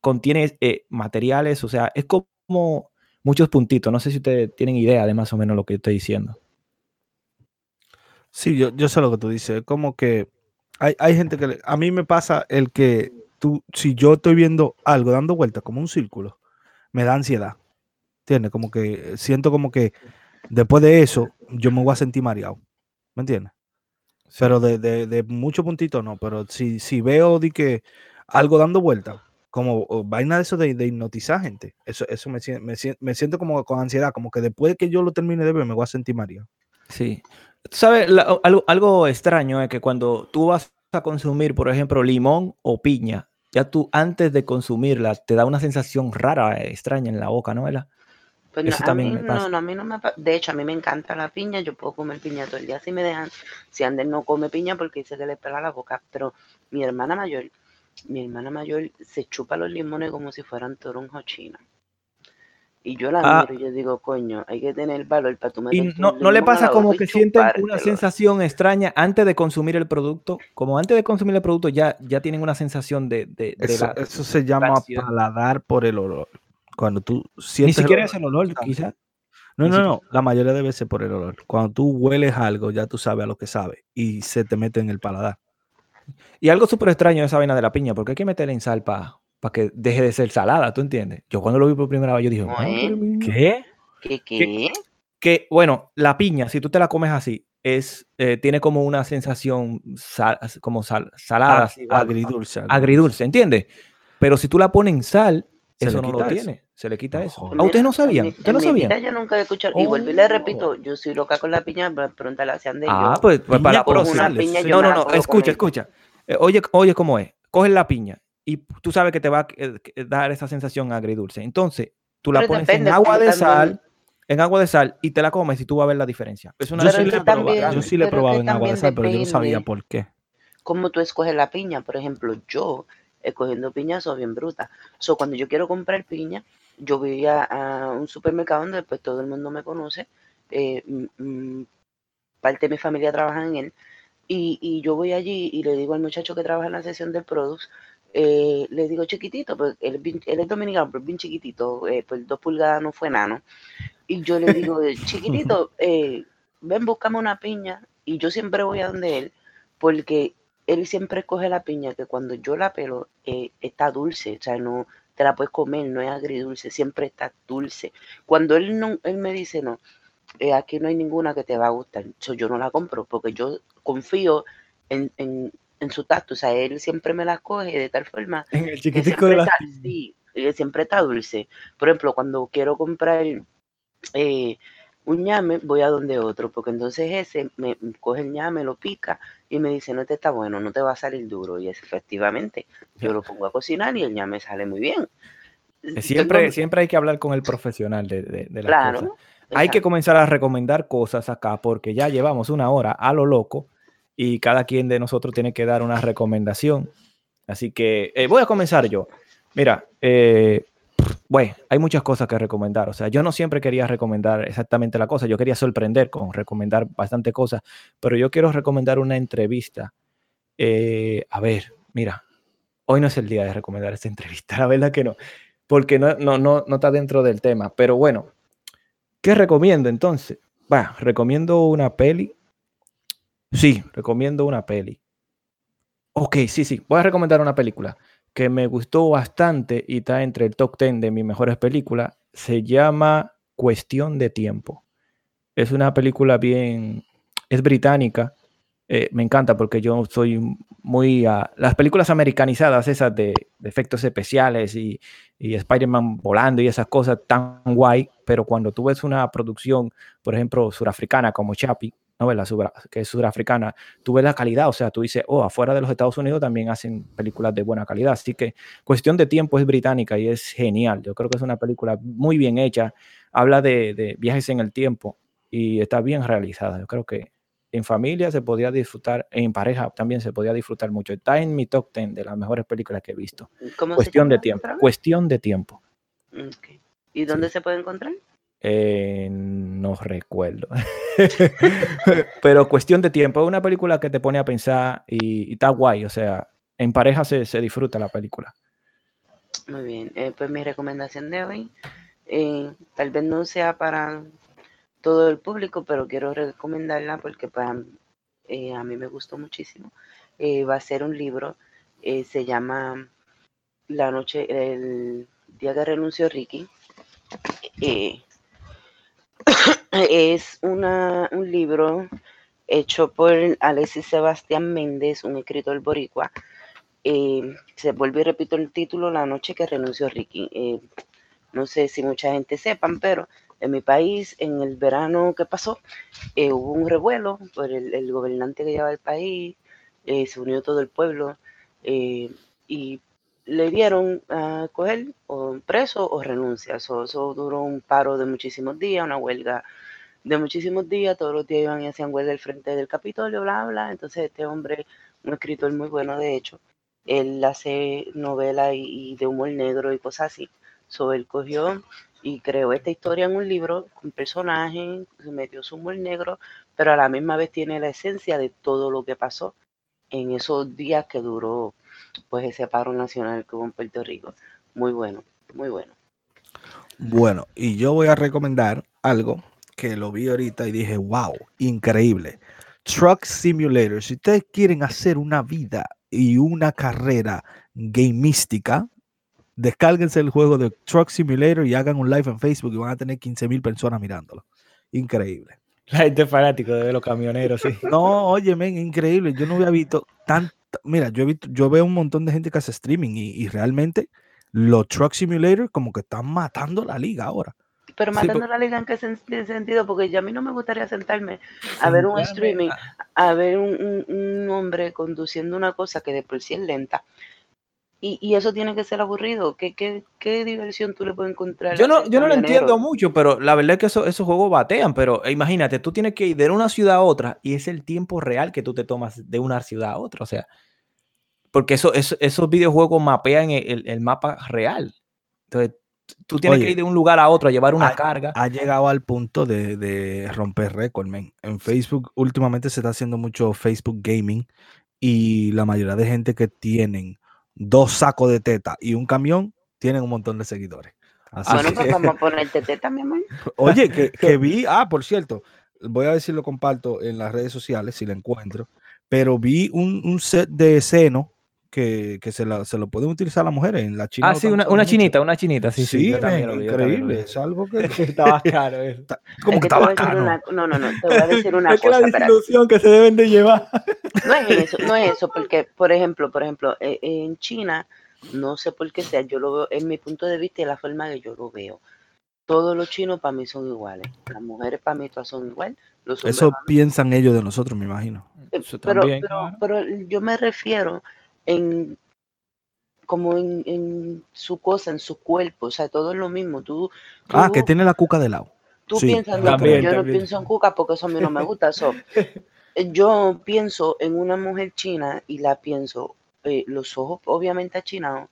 Speaker 1: contiene eh, materiales, o sea, es como muchos puntitos. No sé si ustedes tienen idea de más o menos lo que estoy diciendo.
Speaker 3: Sí, yo, yo sé lo que tú dices. Como que hay, hay gente que... a mí me pasa el que tú, si yo estoy viendo algo dando vueltas como un círculo, me da ansiedad. ¿Entiendes? Como que siento como que después de eso yo me voy a sentir mareado. ¿Me entiendes? Pero de, de, de muchos puntitos no, pero si, si veo de que algo dando vuelta, como vaina de eso de, de, hipnotizar gente, eso, eso me, me, me, siento como con ansiedad, como que después de que yo lo termine de ver me voy a sentir Mario.
Speaker 1: Sí. ¿Sabes? algo, algo extraño es que cuando tú vas a consumir, por ejemplo, limón o piña, ya tú antes de consumirla te da una sensación rara, extraña en la boca, ¿no? ¿verdad?
Speaker 2: Pues Eso no, también mí, me pasa. No, a mí no me De hecho, a mí me encanta la piña. Yo puedo comer piña todo el día si me dejan. Si Ander no come piña porque dice que le pela la boca. Pero mi hermana mayor, mi hermana mayor se chupa los limones como si fueran toronjo chino. Y yo la ah, miro y yo digo, coño, hay que tener valor para tu
Speaker 1: Y no, no le pasa como que sienten una sensación extraña antes de consumir el producto. Como antes de consumir el producto ya, ya tienen una sensación de. de, de
Speaker 3: eso,
Speaker 1: la,
Speaker 3: eso, se llama paladar por el olor. Cuando tú
Speaker 1: sientes. Ni siquiera es el olor, quizás.
Speaker 3: No, no, no. La mayoría debe ser por el olor. Cuando tú hueles algo, ya tú sabes a lo que sabe y se te mete en el paladar.
Speaker 1: Y algo súper extraño esa vaina de la piña, porque hay que meterla en sal para que deje de ser salada, ¿tú entiendes? Yo cuando lo vi por primera vez, yo dije,
Speaker 2: ¿qué? ¿Qué? ¿Qué?
Speaker 1: Que, bueno, la piña, si tú te la comes así, es, eh, tiene como una sensación sal, como sal, salada,
Speaker 3: agridulce.
Speaker 1: Agridulce, ¿entiendes? Pero si tú la pones en sal, eso no lo tiene. Se le quita eso. ¿A ustedes no sabían? ¿Ustedes no sabían?
Speaker 2: yo nunca he escuchado. Y vuelvo y le repito, yo soy loca con la piña, pronto la hacían de
Speaker 1: Ah, pues, pues para la próxima. No, no, no, escucha, escucha. Eh, oye, oye, ¿cómo es? Coges la piña y tú sabes que te va a eh, dar esa sensación agridulce. Entonces, tú la pones en agua de sal, en agua de sal y te la comes y tú vas a ver la diferencia.
Speaker 3: Es una yo, sí le también, yo sí le he probado en agua de sal, pero yo no sabía por qué.
Speaker 2: ¿Cómo tú escoges la piña? Por ejemplo, yo escogiendo piña soy bien bruta. So, cuando yo quiero comprar piña, yo voy a, un supermercado donde pues todo el mundo me conoce. Eh, parte de mi familia trabaja en él. Y, y, yo voy allí y le digo al muchacho que trabaja en la sesión del Produce, eh, le digo chiquitito, pues él, es dominicano, pero es bien chiquitito, eh, pues dos pulgadas no fue nano. Y yo le digo, chiquitito, eh, ven, búscame una piña. Y yo siempre voy a donde él, porque él siempre escoge la piña que cuando yo la pelo eh, está dulce, o sea, no te la puedes comer, no es agridulce, siempre está dulce. Cuando él no, él me dice no, eh, aquí no hay ninguna que te va a gustar, yo no la compro porque yo confío en, en, en, su tacto, o sea, él siempre me la coge de tal forma
Speaker 1: en el chiquitico de la...
Speaker 2: sí, siempre está dulce. Por ejemplo, cuando quiero comprar eh, un ñame, voy a donde otro, porque entonces ese me coge el ñame, lo pica y me dice, no te está bueno, no te va a salir duro. Y es, efectivamente, yo lo pongo a cocinar y el ñame sale muy bien.
Speaker 1: Siempre, siempre hay que hablar con el profesional de, de, las cosas. Hay que comenzar a recomendar cosas acá porque ya llevamos una hora a lo loco y cada quien de nosotros tiene que dar una recomendación. Así que eh, voy a comenzar yo. Mira, eh, bueno, hay muchas cosas que recomendar. O sea, yo no siempre quería recomendar exactamente la cosa. Yo quería sorprender con recomendar bastante cosas, pero yo quiero recomendar una entrevista. Eh, a ver, mira, hoy no es el día de recomendar esta entrevista, la verdad que no, porque no, no, no, no está dentro del tema. Pero bueno, ¿qué recomiendo entonces? Va, recomiendo una peli. Sí, recomiendo una peli. Ok, sí, sí, voy a recomendar una película que me gustó bastante y está entre el top 10 de mis mejores películas, se llama Cuestión de Tiempo. Es una película bien, es británica, eh, me encanta porque yo soy muy... a las películas americanizadas, esas de, efectos especiales y, y Spider-Man volando y esas cosas tan guay, pero cuando tú ves una producción, por ejemplo, surafricana como Chappie, novela que es surafricana, tú ves la calidad, o sea, tú dices, oh, afuera de los Estados Unidos también hacen películas de buena calidad, así que cuestión de tiempo es británica y es genial, yo creo que es una película muy bien hecha, habla de, viajes en el tiempo y está bien realizada, yo creo que en familia se podía disfrutar, en pareja también se podía disfrutar mucho, está en mi top 10 de las mejores películas que he visto. cuestión de tiempo, cuestión de tiempo.
Speaker 2: ¿Y dónde se puede encontrar?
Speaker 1: Eh, no recuerdo. Pero cuestión de tiempo. Es una película que te pone a pensar y, está guay. O sea, en pareja se, disfruta la película.
Speaker 2: Muy bien. Eh, pues mi recomendación de hoy, eh, tal vez no sea para todo el público, pero quiero recomendarla porque para, pues, a mí me gustó muchísimo. va a ser un libro. se llama La noche, el día que renunció Ricky. Es una, un libro hecho por Alexis Sebastián Méndez, un escritor boricua. Eh, se vuelve y repito el título, La noche que renunció Ricky. Eh, no sé si mucha gente sepan, pero en mi país, en el verano que pasó, eh, hubo un revuelo por el, gobernante que lleva el país, se unió todo el pueblo y le dieron a coger o preso o renuncia. Eso, duró un paro de muchísimos días, una huelga de muchísimos días. Todos los días iban y hacían huelga al frente del Capitolio, bla, bla. Entonces este hombre, un escritor muy bueno de hecho, él hace novela y, de humor negro y cosas así. So, él cogió y creó esta historia en un libro con personajes, se metió su humor negro, pero a la misma vez tiene la esencia de todo lo que pasó en esos días que duró pues ese paro nacional que hubo en Puerto Rico. Muy bueno, muy bueno.
Speaker 3: Bueno, y yo voy a recomendar algo que lo vi ahorita y dije, wow, increíble. Truck Simulator. Si ustedes quieren hacer una vida y una carrera gamística, descárguense el juego de Truck Simulator y hagan un live en Facebook y van a tener 15 mil personas mirándolo. Increíble.
Speaker 1: La gente fanático de los camioneros, sí.
Speaker 3: No, oye, men, increíble. Yo no había visto tan mira, yo, yo veo un montón de gente que hace streaming y, realmente los Truck Simulator como que están matando la liga ahora.
Speaker 2: Pero matando la liga en qué sentido, porque ya a mí no me gustaría sentarme a ver un streaming, a ver un, hombre conduciendo una cosa que de por sí es lenta. Y, eso tiene que ser aburrido. ¿Qué, qué, diversión tú le puedes encontrar?
Speaker 1: Yo no, yo no lo entiendo mucho, pero la verdad es que esos juegos batean. Pero imagínate, tú tienes que ir de una ciudad a otra y es el tiempo real que tú te tomas de una ciudad a otra. O sea, porque eso, esos videojuegos mapean el, mapa real. Entonces, tú tienes que ir de un lugar a otro a llevar una carga.
Speaker 3: Ha llegado al punto de, romper récord, men. En Facebook, últimamente se está haciendo mucho Facebook Gaming y la mayoría de gente que tienen dos sacos de teta y un camión tienen un montón de seguidores.
Speaker 2: bueno, pues vamos a ponerte teta, mi amor.
Speaker 3: Oye, que, que vi, ah, por cierto, voy a ver si lo comparto en las redes sociales, si lo encuentro, pero vi un, un set de seno que, que se, la, se, lo pueden utilizar las mujeres en la China.
Speaker 1: Ah, sí, una, una chinita, una chinita, sí, sí.
Speaker 3: sí increíble, es algo que,
Speaker 1: estaba caro.
Speaker 3: Como que estaba caro.
Speaker 2: no, no, no, te voy a decir una es cosa.
Speaker 1: Es la disolución que se deben de llevar.
Speaker 2: No es eso, no es eso, porque, por ejemplo, por ejemplo, eh, en China, no sé por qué sea, yo lo veo, en mi punto de vista y la forma que yo lo veo, todos los chinos para mí son iguales. Las mujeres para mí todas son iguales.
Speaker 3: Eso piensan ellos de nosotros, me imagino.
Speaker 2: Eh, pero, pero, pero, yo me refiero en como en, su cosa, en su cuerpo, o sea, todo es lo mismo. Tú,
Speaker 3: ah, que tiene la cuca de lado.
Speaker 2: Tú piensas, no, yo no pienso en cuca porque eso a mí no me gusta. yo pienso en una mujer china y la pienso, eh, los ojos obviamente achinados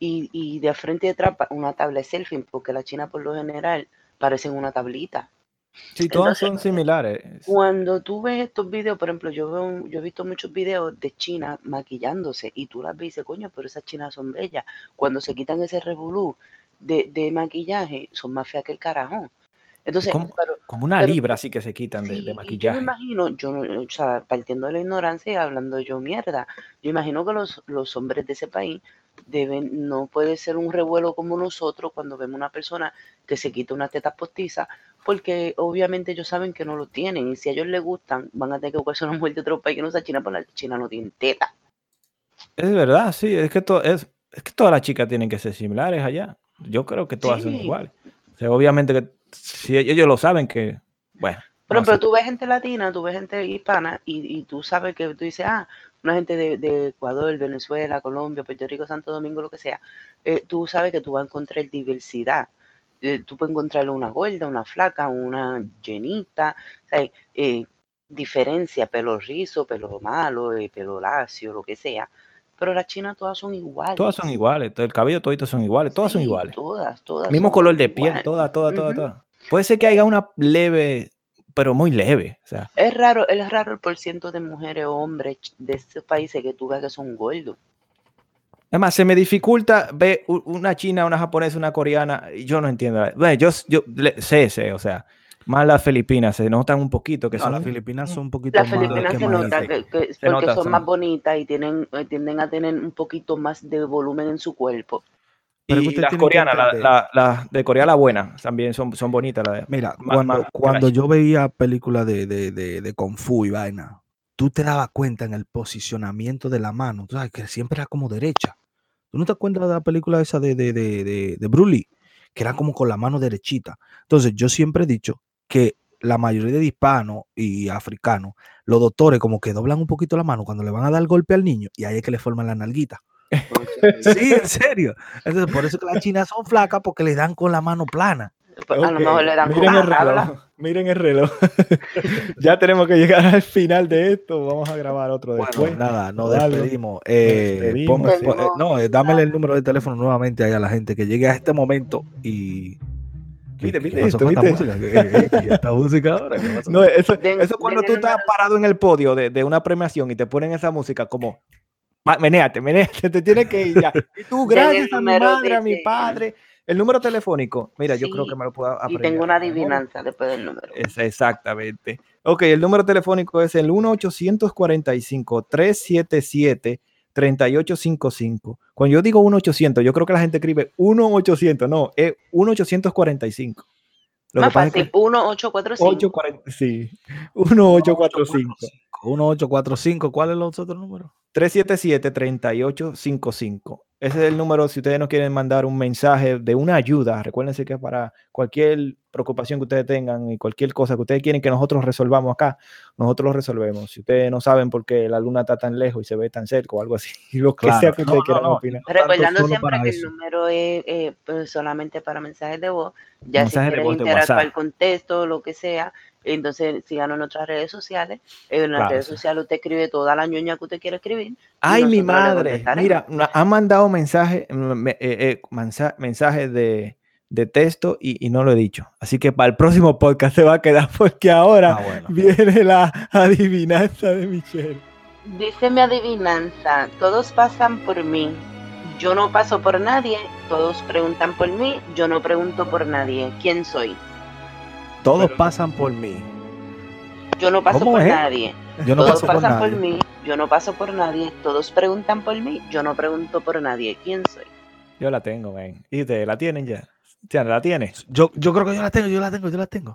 Speaker 2: y, y de frente y detrás una tabla de selfie, porque la china por lo general parecen una tablita.
Speaker 1: Sí, todas son similares.
Speaker 2: Cuando tú ves estos videos, por ejemplo, yo veo, yo he visto muchos videos de China maquillándose y tú las ves y dices, coño, pero esas chinas son bellas. Cuando se quitan ese revolú de, de maquillaje, son más feas que el carajo. Entonces,
Speaker 1: como, como una libra así que se quitan de, maquillaje.
Speaker 2: Yo me imagino, yo o sea, partiendo de la ignorancia y hablando yo mierda, yo imagino que los, los hombres de ese país deben, no puede ser un revuelo como nosotros cuando vemos una persona que se quita una teta postiza, porque obviamente ellos saben que no lo tienen, y si a ellos les gustan, van a tener que buscarse una mujer de otro país que no sea China, porque la China no tiene teta.
Speaker 1: Es verdad, sí, es que, es, es que todas las chicas tienen que ser similares allá. Yo creo que todas son iguales. O sea, obviamente que si ellos lo saben que, bueno.
Speaker 2: Pero, pero tú ves gente latina, tú ves gente hispana y, tú sabes que tú dices, ah, una gente de, Ecuador, Venezuela, Colombia, Puerto Rico, Santo Domingo, lo que sea, eh, tú sabes que tú vas a encontrar diversidad. Eh, tú puedes encontrar una gorda, una flaca, una llenita, eh, diferencia, pelo rizo, pelo malo, pelo lacio, lo que sea. Pero las chinas todas son iguales.
Speaker 1: Todas son iguales. El cabello, toditos son iguales. Todas son iguales.
Speaker 2: Todas, todas.
Speaker 1: Mismo color de piel, todas, todas, todas, todas. Puede ser que haya una leve, pero muy leve. O sea.
Speaker 2: Es raro, es raro el porciento de mujeres o hombres de estos países que tú ves que son gordos.
Speaker 1: Además, se me dificulta ver una china, una japonesa, una coreana. Yo no entiendo. Bueno, yo, yo sé, sé, o sea, más las Filipinas se notan un poquito que son
Speaker 3: las Filipinas son un poquito
Speaker 2: las Filipinas se notan que, porque son, más bonitas y tienen eh, tienden a tener un poquito más de volumen en su cuerpo
Speaker 1: y las coreanas, la, la, de Corea la buena, también son, son bonitas. La
Speaker 3: Mira, cuando, cuando yo veía películas de, de, de, de, Kung Fu y vaina, tú te dabas cuenta en el posicionamiento de la mano, tú sabes que siempre era como derecha. ¿Tú no te acuerdas de la película esa de, de, de, de, Bruce Que era como con la mano derechita. Entonces, yo siempre he dicho que la mayoría de hispanos y africanos, los doctores como que doblan un poquito la mano cuando le van a dar golpe al niño y ahí es que le forman la nalguita. sí, en serio. Entonces, por eso que las chinas son flacas porque le dan con la mano plana.
Speaker 2: Pues, a lo mejor le dan
Speaker 1: Miren el reloj. Miren el reloj. ya tenemos que llegar al final de esto. Vamos a grabar otro después.
Speaker 3: nada, nos despedimos. Eh, eh, no, eh, dámele el número de teléfono nuevamente ahí a la gente que llegue a este momento y
Speaker 1: Viste, viste esto, viste esta música ahora. No, eso, eso cuando tú estás parado en el podio de, de, una premiación y te ponen esa música como menéate, menéate, te tienes que ir ya. Y tú, gracias a mi madre, a mi padre. El número telefónico, mira, yo creo que me lo puedo aprender.
Speaker 2: Y tengo una adivinanza después del número. Es,
Speaker 1: exactamente. Ok, el número telefónico es el 1-845-377-3855. Cuando yo digo 1-800, yo creo que la gente escribe 1-800, no, es 1-845.
Speaker 2: Más fácil, 1-845.
Speaker 1: Sí, 1-845.
Speaker 3: 1845, ¿cuál es los otros números?
Speaker 1: 377-3855. Ese es el número si ustedes nos quieren mandar un mensaje de una ayuda. Recuérdense que para cualquier preocupación que ustedes tengan y cualquier cosa que ustedes quieren que nosotros resolvamos acá, nosotros lo resolvemos. Si ustedes no saben por qué la luna está tan lejos y se ve tan cerca o algo así, lo que sea que ustedes quieran opinar.
Speaker 2: Recordando siempre que el número es eh, pues, solamente para mensajes de voz, ya si quieren interactuar el contexto, lo que sea, entonces, síganos en nuestras redes sociales. En las redes sociales usted escribe toda la ñoña que usted quiere escribir.
Speaker 1: Ay, mi madre. Mira, han mandado mensajes mm, eh, eh, mensajes de, de texto y, no lo he dicho. Así que para el próximo podcast se va a quedar porque ahora ah, viene la adivinanza de Michelle.
Speaker 2: Dice mi adivinanza, todos pasan por mí, yo no paso por nadie, todos preguntan por mí, yo no pregunto por nadie. ¿Quién soy?
Speaker 1: Todos pasan por mí.
Speaker 2: Yo no paso por nadie. Yo no Todos paso pasan por, mí. Yo no paso por nadie. Todos preguntan por mí. Yo no pregunto por nadie. ¿Quién soy?
Speaker 1: Yo la tengo, ven. ¿Y ustedes la tienen ya? ¿Ya la tienes?
Speaker 3: Yo, yo creo que yo la tengo, yo la tengo, yo la tengo.